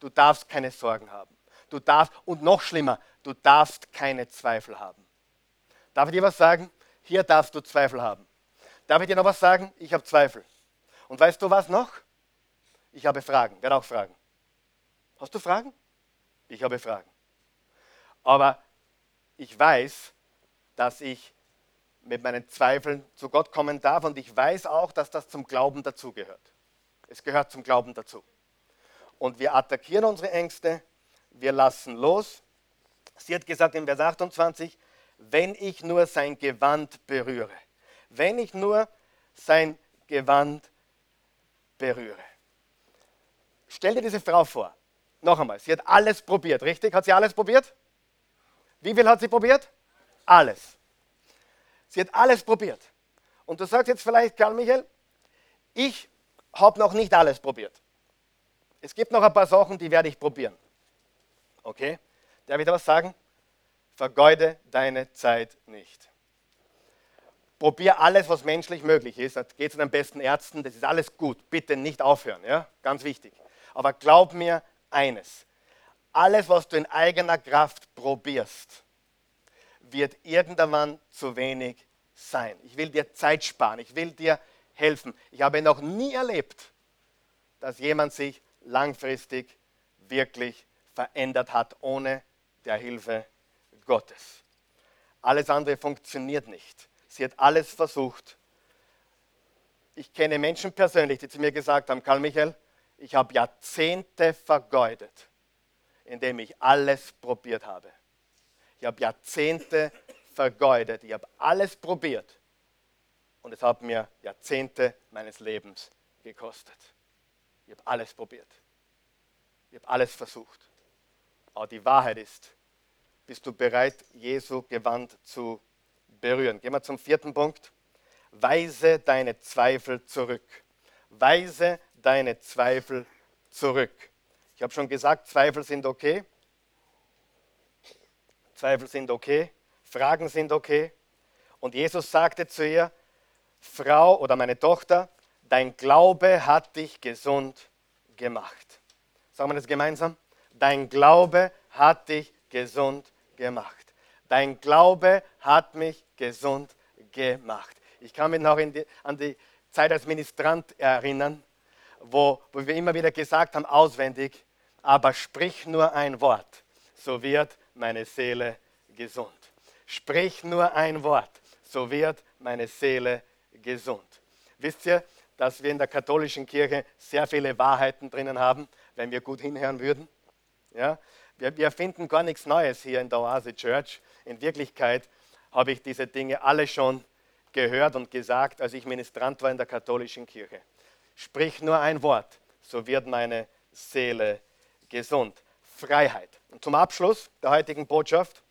Du darfst keine Sorgen haben. Du darfst, und noch schlimmer, du darfst keine Zweifel haben. Darf ich dir was sagen? Hier darfst du Zweifel haben. Darf ich dir noch was sagen? Ich habe Zweifel. Und weißt du was noch? Ich habe Fragen. Wer auch Fragen? Hast du Fragen? Ich habe Fragen. Aber ich weiß, dass ich mit meinen Zweifeln zu Gott kommen darf und ich weiß auch, dass das zum Glauben dazugehört. Es gehört zum Glauben dazu. Und wir attackieren unsere Ängste, wir lassen los. Sie hat gesagt in Vers 28, wenn ich nur sein Gewand berühre. Wenn ich nur sein Gewand berühre. Stell dir diese Frau vor. Noch einmal, sie hat alles probiert, richtig? Hat sie alles probiert? Wie viel hat sie probiert? Alles. Sie hat alles probiert. Und du sagst jetzt vielleicht, Karl Michael, ich habe noch nicht alles probiert. Es gibt noch ein paar Sachen, die werde ich probieren. Okay? Darf ich da was sagen? Vergeude deine Zeit nicht. Probier alles, was menschlich möglich ist. Geh zu den besten Ärzten, das ist alles gut. Bitte nicht aufhören, ja? Ganz wichtig. Aber glaub mir eines: Alles, was du in eigener Kraft probierst, wird irgendwann zu wenig sein. Ich will dir Zeit sparen. Ich will dir helfen. Ich habe noch nie erlebt, dass jemand sich langfristig wirklich verändert hat ohne der Hilfe Gottes. Alles andere funktioniert nicht. Sie hat alles versucht. Ich kenne Menschen persönlich, die zu mir gesagt haben, Karl Michael, ich habe Jahrzehnte vergeudet, indem ich alles probiert habe. Ich habe Jahrzehnte vergeudet. Ich habe alles probiert. Und es hat mir Jahrzehnte meines Lebens gekostet. Ich habe alles probiert. Ich habe alles versucht. Aber die Wahrheit ist, bist du bereit, Jesu Gewand zu berühren? Gehen wir zum vierten Punkt. Weise deine Zweifel zurück. Weise deine Zweifel zurück. Ich habe schon gesagt, Zweifel sind okay. Zweifel sind okay. Fragen sind okay. Und Jesus sagte zu ihr, Frau oder meine Tochter, dein Glaube hat dich gesund gemacht. Sagen wir das gemeinsam? Dein Glaube hat dich gesund gemacht. Dein Glaube hat mich gesund gemacht. Ich kann mich noch die, an die Zeit als Ministrant erinnern, wo, wo wir immer wieder gesagt haben, auswendig, aber sprich nur ein Wort, so wird meine Seele gesund. Sprich nur ein Wort, so wird meine Seele gesund. Wisst ihr, dass wir in der katholischen Kirche sehr viele Wahrheiten drinnen haben, wenn wir gut hinhören würden? Ja? Wir, wir finden gar nichts Neues hier in der Oase Church. In Wirklichkeit habe ich diese Dinge alle schon gehört und gesagt, als ich Ministrant war in der katholischen Kirche. Sprich nur ein Wort, so wird meine Seele gesund. Freiheit. Und zum Abschluss der heutigen Botschaft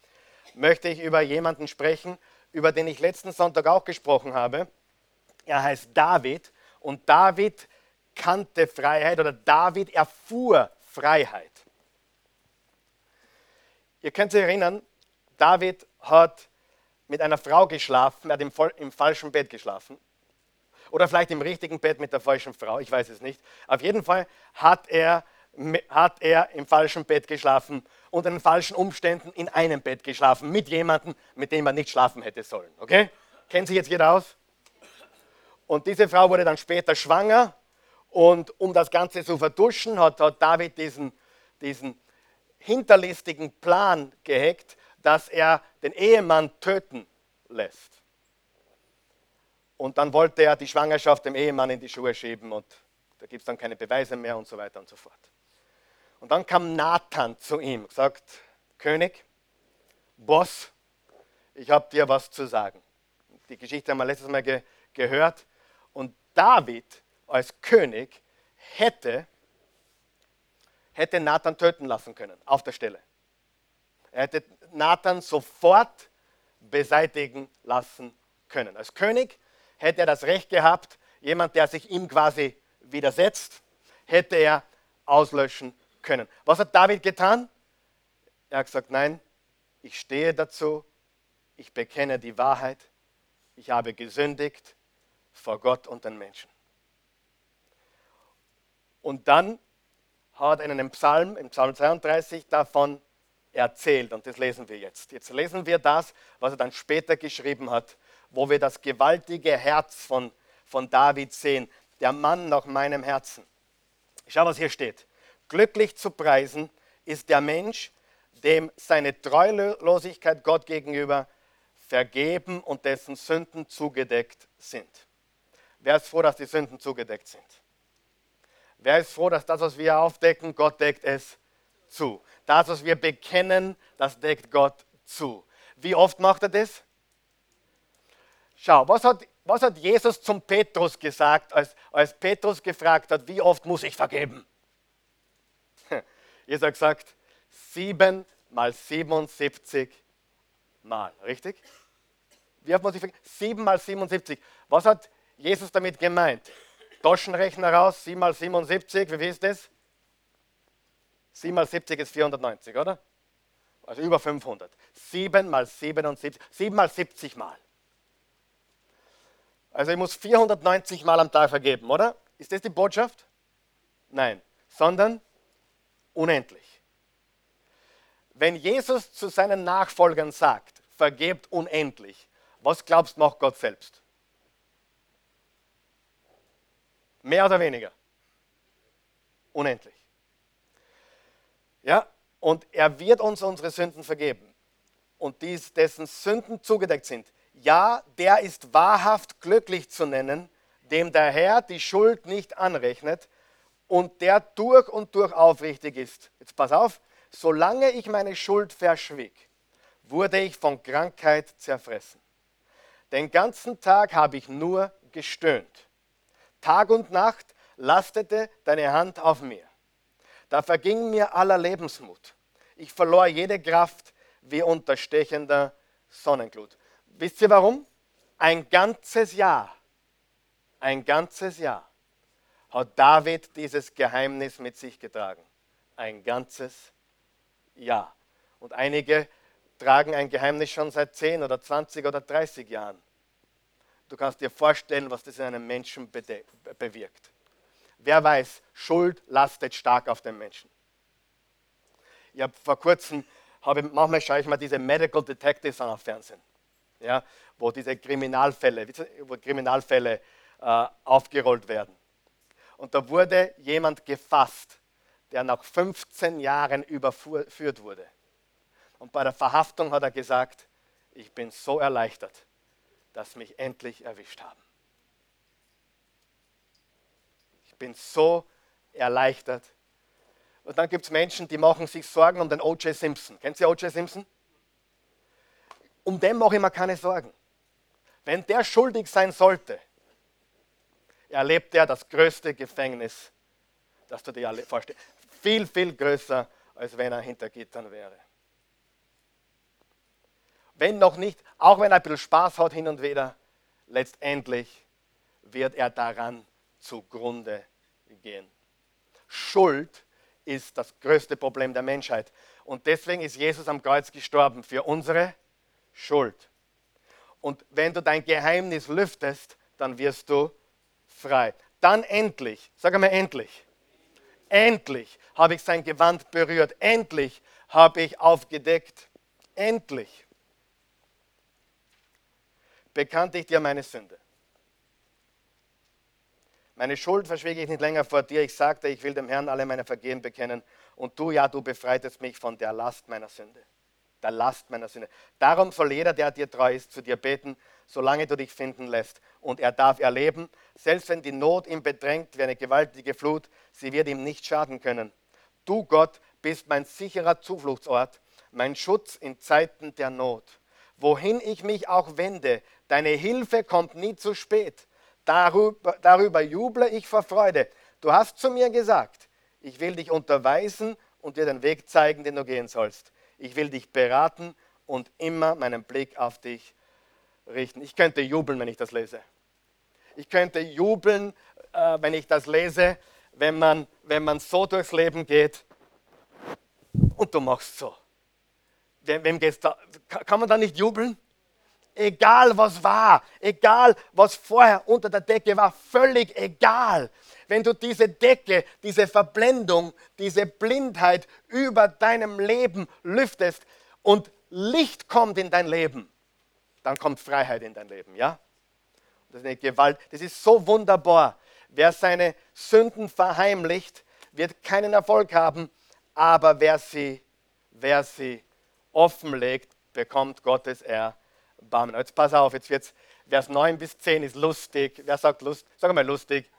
möchte ich über jemanden sprechen, über den ich letzten Sonntag auch gesprochen habe. Er heißt David und David kannte Freiheit oder David erfuhr Freiheit. Ihr könnt euch erinnern, David hat mit einer Frau geschlafen, er hat im, im, falschen Bett geschlafen. Oder vielleicht im richtigen Bett mit der falschen Frau, ich weiß es nicht. Auf jeden Fall hat er, hat er im falschen Bett geschlafen, unter den falschen Umständen in einem Bett geschlafen, mit jemandem, mit dem er nicht schlafen hätte sollen. Okay? Kennt sich jetzt jeder aus? Und diese Frau wurde dann später schwanger und um das Ganze zu vertuschen, hat, hat David diesen, diesen hinterlistigen Plan gehackt, dass er den Ehemann töten lässt. Und dann wollte er die Schwangerschaft dem Ehemann in die Schuhe schieben und da gibt es dann keine Beweise mehr und so weiter und so fort. Und dann kam Nathan zu ihm und sagt, König, Boss, ich habe dir was zu sagen. Die Geschichte haben wir letztes Mal ge gehört. Und David als König hätte, hätte Nathan töten lassen können, auf der Stelle. Er hätte Nathan sofort beseitigen lassen können. Als König hätte er das Recht gehabt, jemand, der sich ihm quasi widersetzt, hätte er auslöschen können. Was hat David getan? Er hat gesagt, nein, ich stehe dazu, ich bekenne die Wahrheit, ich habe gesündigt vor Gott und den Menschen. Und dann hat in einem Psalm, im Psalm 32, davon erzählt. Und das lesen wir jetzt. Jetzt lesen wir das, was er dann später geschrieben hat, wo wir das gewaltige Herz von, von David sehen. Der Mann nach meinem Herzen. Schau, was hier steht. Glücklich zu preisen ist der Mensch, dem seine Treulosigkeit Gott gegenüber vergeben und dessen Sünden zugedeckt sind. Wer ist froh, dass die Sünden zugedeckt sind? Wer ist froh, dass das, was wir aufdecken, Gott deckt es zu? Das, was wir bekennen, das deckt Gott zu. Wie oft macht er das? Schau, was hat, was hat Jesus zum Petrus gesagt, als, als Petrus gefragt hat, wie oft muss ich vergeben? Jesus hat gesagt, sieben mal 77 Mal, richtig? Wie oft muss ich vergeben? Sieben mal 77. Was hat Jesus damit gemeint? Taschenrechner raus, 7 mal 77, wie viel ist das? 7 mal 70 ist 490, oder? Also über 500. 7 mal 77, 7 mal 70 Mal. Also ich muss 490 Mal am Tag vergeben, oder? Ist das die Botschaft? Nein, sondern unendlich. Wenn Jesus zu seinen Nachfolgern sagt, vergebt unendlich, was glaubst du macht Gott selbst? Mehr oder weniger? Unendlich. Ja, und er wird uns unsere Sünden vergeben. Und dies, dessen Sünden zugedeckt sind. Ja, der ist wahrhaft glücklich zu nennen, dem der Herr die Schuld nicht anrechnet und der durch und durch aufrichtig ist. Jetzt pass auf, solange ich meine Schuld verschwieg, wurde ich von Krankheit zerfressen. Den ganzen Tag habe ich nur gestöhnt. Tag und Nacht lastete deine Hand auf mir. Da verging mir aller Lebensmut. Ich verlor jede Kraft wie unter stechender Sonnenglut. Wisst ihr warum? Ein ganzes Jahr, ein ganzes Jahr hat David dieses Geheimnis mit sich getragen. Ein ganzes Jahr. Und einige tragen ein Geheimnis schon seit 10 oder 20 oder 30 Jahren. Du kannst dir vorstellen, was das in einem Menschen bewirkt. Wer weiß, Schuld lastet stark auf den Menschen. Ich habe vor kurzem, habe, manchmal schaue ich mal diese Medical Detectives an auf Fernsehen, ja, wo diese Kriminalfälle, wo Kriminalfälle äh, aufgerollt werden. Und da wurde jemand gefasst, der nach 15 Jahren überführt wurde. Und bei der Verhaftung hat er gesagt, ich bin so erleichtert, dass mich endlich erwischt haben. Ich bin so erleichtert. Und dann gibt es Menschen, die machen sich Sorgen um den O.J. Simpson. Kennt ihr O.J. Simpson? Um den mache ich mir keine Sorgen. Wenn der schuldig sein sollte, erlebt er das größte Gefängnis, das du dir vorstellst. Viel, viel größer, als wenn er hinter Gittern wäre wenn noch nicht, auch wenn er ein bisschen Spaß hat hin und wieder, letztendlich wird er daran zugrunde gehen. Schuld ist das größte Problem der Menschheit. Und deswegen ist Jesus am Kreuz gestorben für unsere Schuld. Und wenn du dein Geheimnis lüftest, dann wirst du frei. Dann endlich, sag einmal endlich, endlich habe ich sein Gewand berührt, endlich habe ich aufgedeckt, endlich bekannte ich dir meine Sünde. Meine Schuld verschwiege ich nicht länger vor dir. Ich sagte, ich will dem Herrn alle meine Vergehen bekennen. Und du, ja, du befreitest mich von der Last meiner Sünde. der Last meiner Sünde. Darum soll jeder, der dir treu ist, zu dir beten, solange du dich finden lässt. Und er darf erleben, selbst wenn die Not ihn bedrängt wie eine gewaltige Flut, sie wird ihm nicht schaden können. Du, Gott, bist mein sicherer Zufluchtsort, mein Schutz in Zeiten der Not. Wohin ich mich auch wende, deine Hilfe kommt nie zu spät. Darüber, darüber juble ich vor Freude. Du hast zu mir gesagt, ich will dich unterweisen und dir den Weg zeigen, den du gehen sollst. Ich will dich beraten und immer meinen Blick auf dich richten. Ich könnte jubeln, wenn ich das lese. Ich könnte jubeln, äh, wenn ich das lese, wenn man, wenn man so durchs Leben geht und du machst so. Wem geht's da? Kann man da nicht jubeln? Egal was war, egal was vorher unter der Decke war, völlig egal. Wenn du diese Decke, diese Verblendung, diese Blindheit über deinem Leben lüftest und Licht kommt in dein Leben, dann kommt Freiheit in dein Leben, ja? Das ist eine Gewalt, das ist so wunderbar. Wer seine Sünden verheimlicht, wird keinen Erfolg haben, aber wer sie, wer sie offenlegt, bekommt Gottes Erbarmen. Barmen. Jetzt pass auf, jetzt wird's, Vers 9 bis 10 ist lustig. Wer sagt Lust? Sag mal lustig.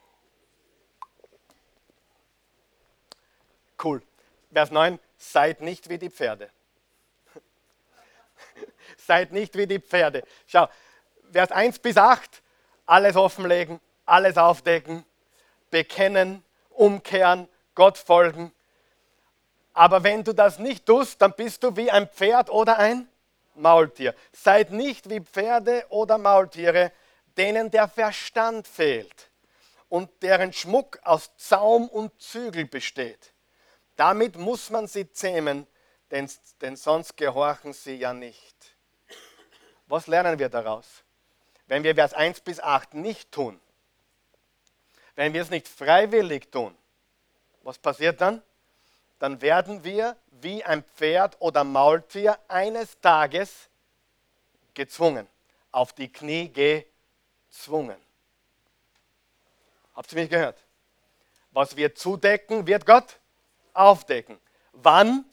Cool. Vers 9, seid nicht wie die Pferde. seid nicht wie die Pferde. Schau, Vers 1 bis 8, alles offenlegen, alles aufdecken, bekennen, umkehren, Gott folgen. Aber wenn du das nicht tust, dann bist du wie ein Pferd oder ein Maultier. Seid nicht wie Pferde oder Maultiere, denen der Verstand fehlt und deren Schmuck aus Zaum und Zügel besteht. Damit muss man sie zähmen, denn, denn sonst gehorchen sie ja nicht. Was lernen wir daraus? Wenn wir Vers 1 bis 8 nicht tun, wenn wir es nicht freiwillig tun, was passiert dann? Dann werden wir wie ein Pferd oder Maultier eines Tages gezwungen, auf die Knie gezwungen. Habt ihr mich gehört? Was wir zudecken, wird Gott aufdecken. Wann?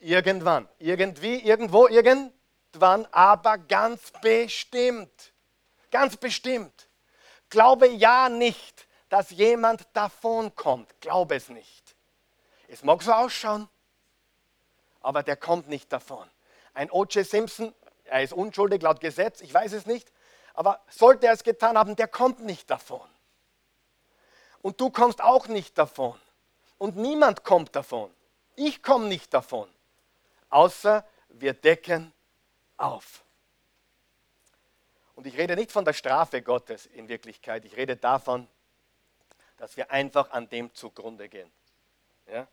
Irgendwann. Irgendwie, irgendwo, irgendwann, aber ganz bestimmt. Ganz bestimmt. Glaube ja nicht, dass jemand davonkommt. Glaube es nicht. Es mag so ausschauen, aber der kommt nicht davon. Ein O.J. Simpson, er ist unschuldig laut Gesetz, ich weiß es nicht, aber sollte er es getan haben, der kommt nicht davon. Und du kommst auch nicht davon. Und niemand kommt davon. Ich komme nicht davon. Außer wir decken auf. Und ich rede nicht von der Strafe Gottes in Wirklichkeit. Ich rede davon, dass wir einfach an dem zugrunde gehen. Ja?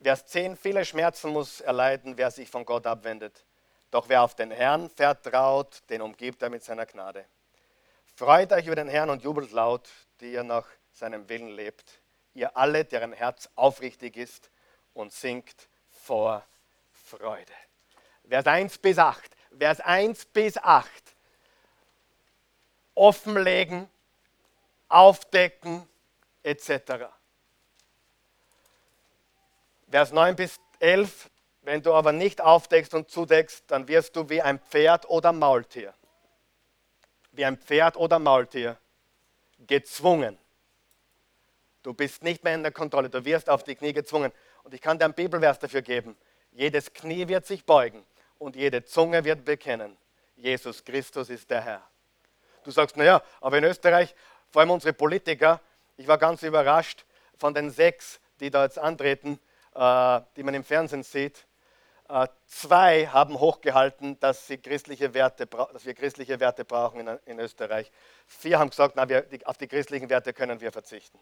Vers 10, viele Schmerzen muss erleiden, wer sich von Gott abwendet. Doch wer auf den Herrn vertraut, den umgibt er mit seiner Gnade. Freut euch über den Herrn und jubelt laut, die ihr nach seinem Willen lebt. Ihr alle, deren Herz aufrichtig ist und singt vor Freude. Vers 1 bis 8. Vers 1 bis 8. Offenlegen, aufdecken, etc. Vers 9 bis 11, wenn du aber nicht aufdeckst und zudeckst, dann wirst du wie ein Pferd oder Maultier. Wie ein Pferd oder Maultier gezwungen. Du bist nicht mehr in der Kontrolle, du wirst auf die Knie gezwungen. Und ich kann dir einen Bibelvers dafür geben. Jedes Knie wird sich beugen und jede Zunge wird bekennen. Jesus Christus ist der Herr. Du sagst, naja, aber in Österreich, vor allem unsere Politiker, ich war ganz überrascht von den sechs, die da jetzt antreten, die man im Fernsehen sieht. Äh, zwei haben hochgehalten, dass, sie christliche Werte, dass wir christliche Werte brauchen in Österreich. Vier haben gesagt, na, wir, auf die christlichen Werte können wir verzichten.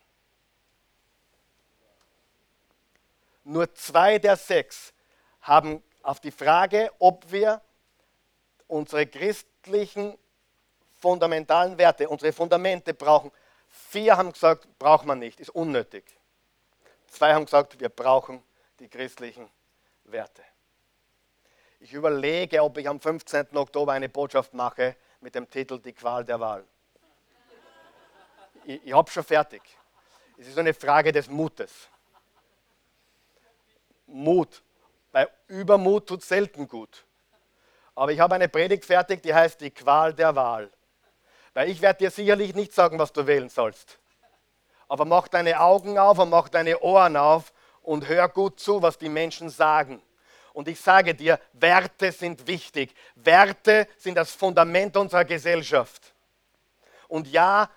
Nur zwei der sechs haben auf die Frage, ob wir unsere christlichen fundamentalen Werte, unsere Fundamente brauchen, vier haben gesagt, braucht man nicht, ist unnötig. Zwei haben gesagt, wir brauchen die christlichen Werte. Ich überlege, ob ich am 15. Oktober eine Botschaft mache mit dem Titel Die Qual der Wahl. Ich, ich habe schon fertig. Es ist eine Frage des Mutes. Mut. Weil Übermut tut selten gut. Aber ich habe eine Predigt fertig, die heißt die Qual der Wahl. Weil ich werde dir sicherlich nicht sagen, was du wählen sollst. Aber mach deine Augen auf und mach deine Ohren auf und hör gut zu, was die Menschen sagen. Und ich sage dir, Werte sind wichtig. Werte sind das Fundament unserer Gesellschaft. Und ja,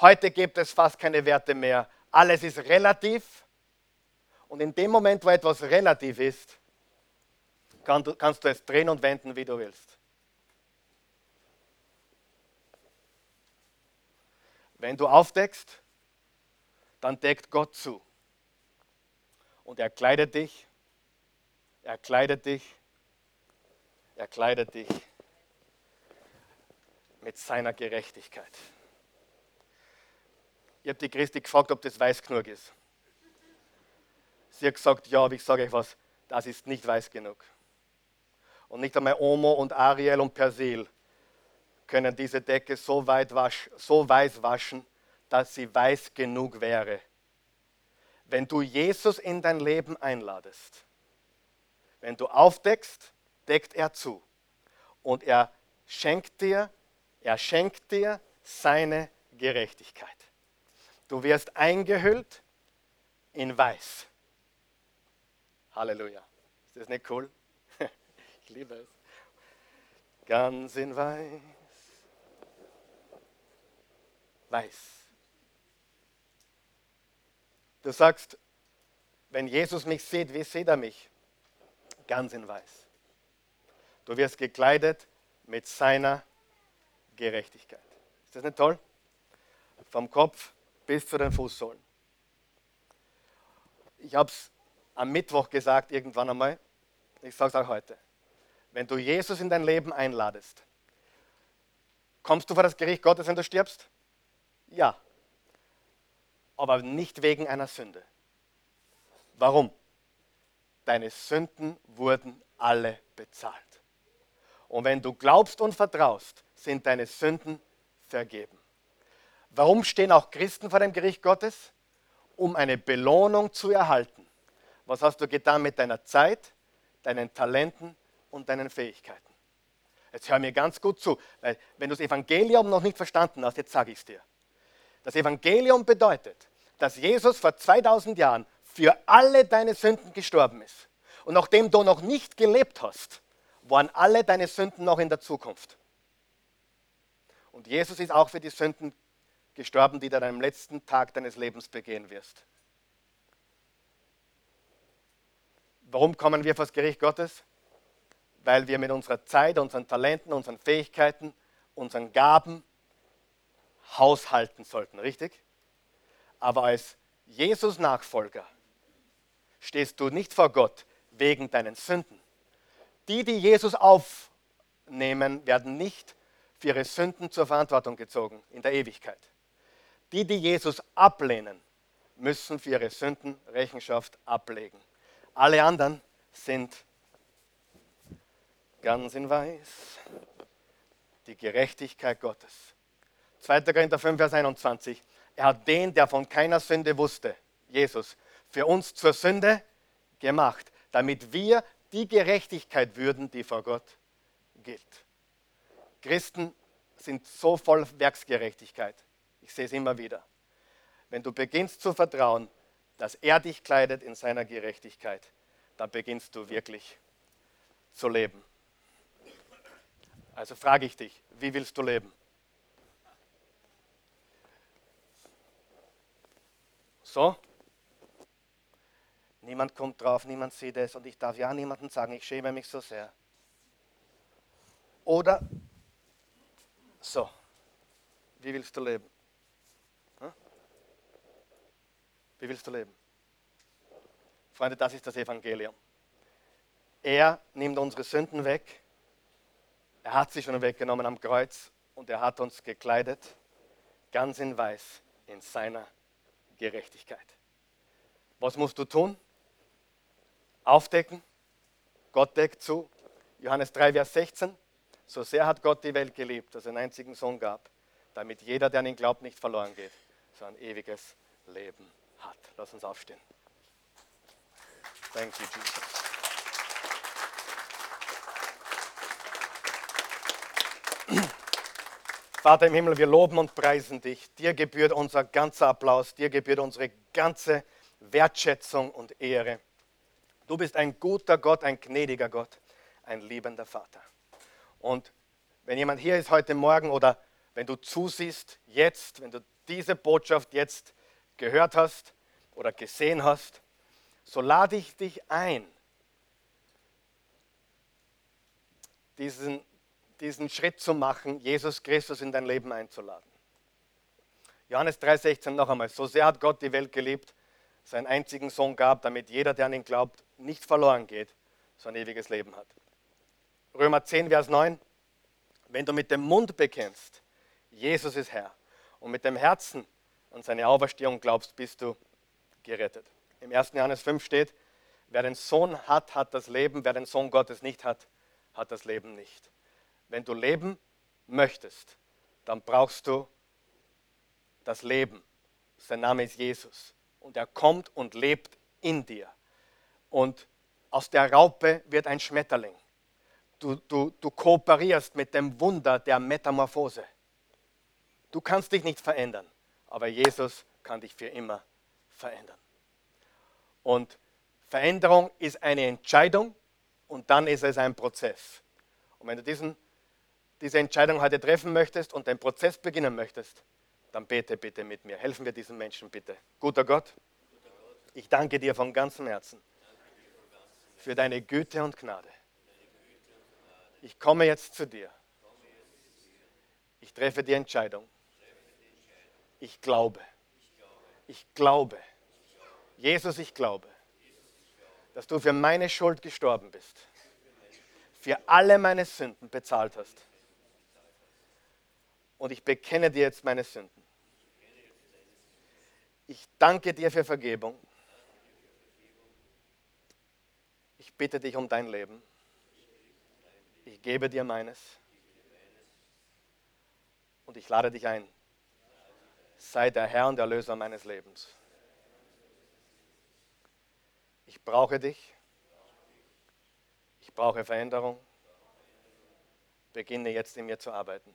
heute gibt es fast keine Werte mehr. Alles ist relativ. Und in dem Moment, wo etwas relativ ist, kannst du es drehen und wenden, wie du willst. Wenn du aufdeckst, dann deckt Gott zu. Und er kleidet dich er kleidet dich, er kleidet dich mit seiner Gerechtigkeit. Ich habe die Christi gefragt, ob das weiß genug ist. Sie hat gesagt, ja, aber ich sage euch was, das ist nicht weiß genug. Und nicht einmal Omo und Ariel und Persil können diese Decke so, weit wasch, so weiß waschen, dass sie weiß genug wäre. Wenn du Jesus in dein Leben einladest, wenn du aufdeckst, deckt er zu. Und er schenkt dir, er schenkt dir seine Gerechtigkeit. Du wirst eingehüllt in Weiß. Halleluja. Ist das nicht cool? Ich liebe es. Ganz in Weiß. Weiß. Du sagst, wenn Jesus mich sieht, wie sieht er mich? ganz in weiß. Du wirst gekleidet mit seiner Gerechtigkeit. Ist das nicht toll? Vom Kopf bis zu den Fußsohlen. Ich habe es am Mittwoch gesagt, irgendwann einmal. Ich sage es auch heute. Wenn du Jesus in dein Leben einladest, kommst du vor das Gericht Gottes, wenn du stirbst? Ja. Aber nicht wegen einer Sünde. Warum? deine Sünden wurden alle bezahlt. Und wenn du glaubst und vertraust, sind deine Sünden vergeben. Warum stehen auch Christen vor dem Gericht Gottes? Um eine Belohnung zu erhalten. Was hast du getan mit deiner Zeit, deinen Talenten und deinen Fähigkeiten? Jetzt hör mir ganz gut zu, weil wenn du das Evangelium noch nicht verstanden hast, jetzt sage ich es dir. Das Evangelium bedeutet, dass Jesus vor 2000 Jahren für alle deine Sünden gestorben ist. Und nachdem du noch nicht gelebt hast, waren alle deine Sünden noch in der Zukunft. Und Jesus ist auch für die Sünden gestorben, die du an deinem letzten Tag deines Lebens begehen wirst. Warum kommen wir vor das Gericht Gottes? Weil wir mit unserer Zeit, unseren Talenten, unseren Fähigkeiten, unseren Gaben haushalten sollten, richtig? Aber als Jesus-Nachfolger stehst du nicht vor Gott wegen deinen Sünden. Die, die Jesus aufnehmen, werden nicht für ihre Sünden zur Verantwortung gezogen in der Ewigkeit. Die, die Jesus ablehnen, müssen für ihre Sünden Rechenschaft ablegen. Alle anderen sind ganz in Weiß. Die Gerechtigkeit Gottes. 2. Korinther 5, Vers 21. Er hat den, der von keiner Sünde wusste, Jesus, für uns zur Sünde gemacht, damit wir die Gerechtigkeit würden, die vor Gott gilt. Christen sind so voll Werksgerechtigkeit. Ich sehe es immer wieder. Wenn du beginnst zu vertrauen, dass er dich kleidet in seiner Gerechtigkeit, dann beginnst du wirklich zu leben. Also frage ich dich, wie willst du leben? So? Niemand kommt drauf, niemand sieht es und ich darf ja niemandem sagen, ich schäme mich so sehr. Oder so, wie willst du leben? Wie willst du leben? Freunde, das ist das Evangelium. Er nimmt unsere Sünden weg. Er hat sie schon weggenommen am Kreuz und er hat uns gekleidet, ganz in Weiß, in seiner Gerechtigkeit. Was musst du tun? aufdecken. Gott deckt zu. Johannes 3, Vers 16. So sehr hat Gott die Welt geliebt, dass er einen einzigen Sohn gab, damit jeder, der an ihn glaubt, nicht verloren geht, sondern ewiges Leben hat. Lass uns aufstehen. Thank you, Jesus. Vater im Himmel, wir loben und preisen dich. Dir gebührt unser ganzer Applaus, dir gebührt unsere ganze Wertschätzung und Ehre. Du bist ein guter Gott, ein gnädiger Gott, ein liebender Vater. Und wenn jemand hier ist heute Morgen oder wenn du zusiehst jetzt, wenn du diese Botschaft jetzt gehört hast oder gesehen hast, so lade ich dich ein, diesen, diesen Schritt zu machen, Jesus Christus in dein Leben einzuladen. Johannes 3,16 noch einmal. So sehr hat Gott die Welt geliebt, seinen einzigen Sohn gab, damit jeder, der an ihn glaubt, nicht verloren geht, sondern ewiges Leben hat. Römer 10, Vers 9. Wenn du mit dem Mund bekennst, Jesus ist Herr, und mit dem Herzen an seine Auferstehung glaubst, bist du gerettet. Im 1. Johannes 5 steht, wer den Sohn hat, hat das Leben, wer den Sohn Gottes nicht hat, hat das Leben nicht. Wenn du leben möchtest, dann brauchst du das Leben. Sein Name ist Jesus. Und er kommt und lebt in dir. Und aus der Raupe wird ein Schmetterling. Du, du, du kooperierst mit dem Wunder der Metamorphose. Du kannst dich nicht verändern, aber Jesus kann dich für immer verändern. Und Veränderung ist eine Entscheidung und dann ist es ein Prozess. Und wenn du diesen, diese Entscheidung heute treffen möchtest und den Prozess beginnen möchtest, dann bete bitte mit mir. Helfen wir diesen Menschen bitte. Guter Gott, ich danke dir von ganzem Herzen für deine Güte und Gnade. Ich komme jetzt zu dir. Ich treffe die Entscheidung. Ich glaube. Ich glaube. Jesus, ich glaube, dass du für meine Schuld gestorben bist. Für alle meine Sünden bezahlt hast. Und ich bekenne dir jetzt meine Sünden. Ich danke dir für Vergebung. Ich bitte dich um dein Leben. Ich gebe dir meines. Und ich lade dich ein. Sei der Herr und Erlöser meines Lebens. Ich brauche dich. Ich brauche Veränderung. Beginne jetzt in mir zu arbeiten.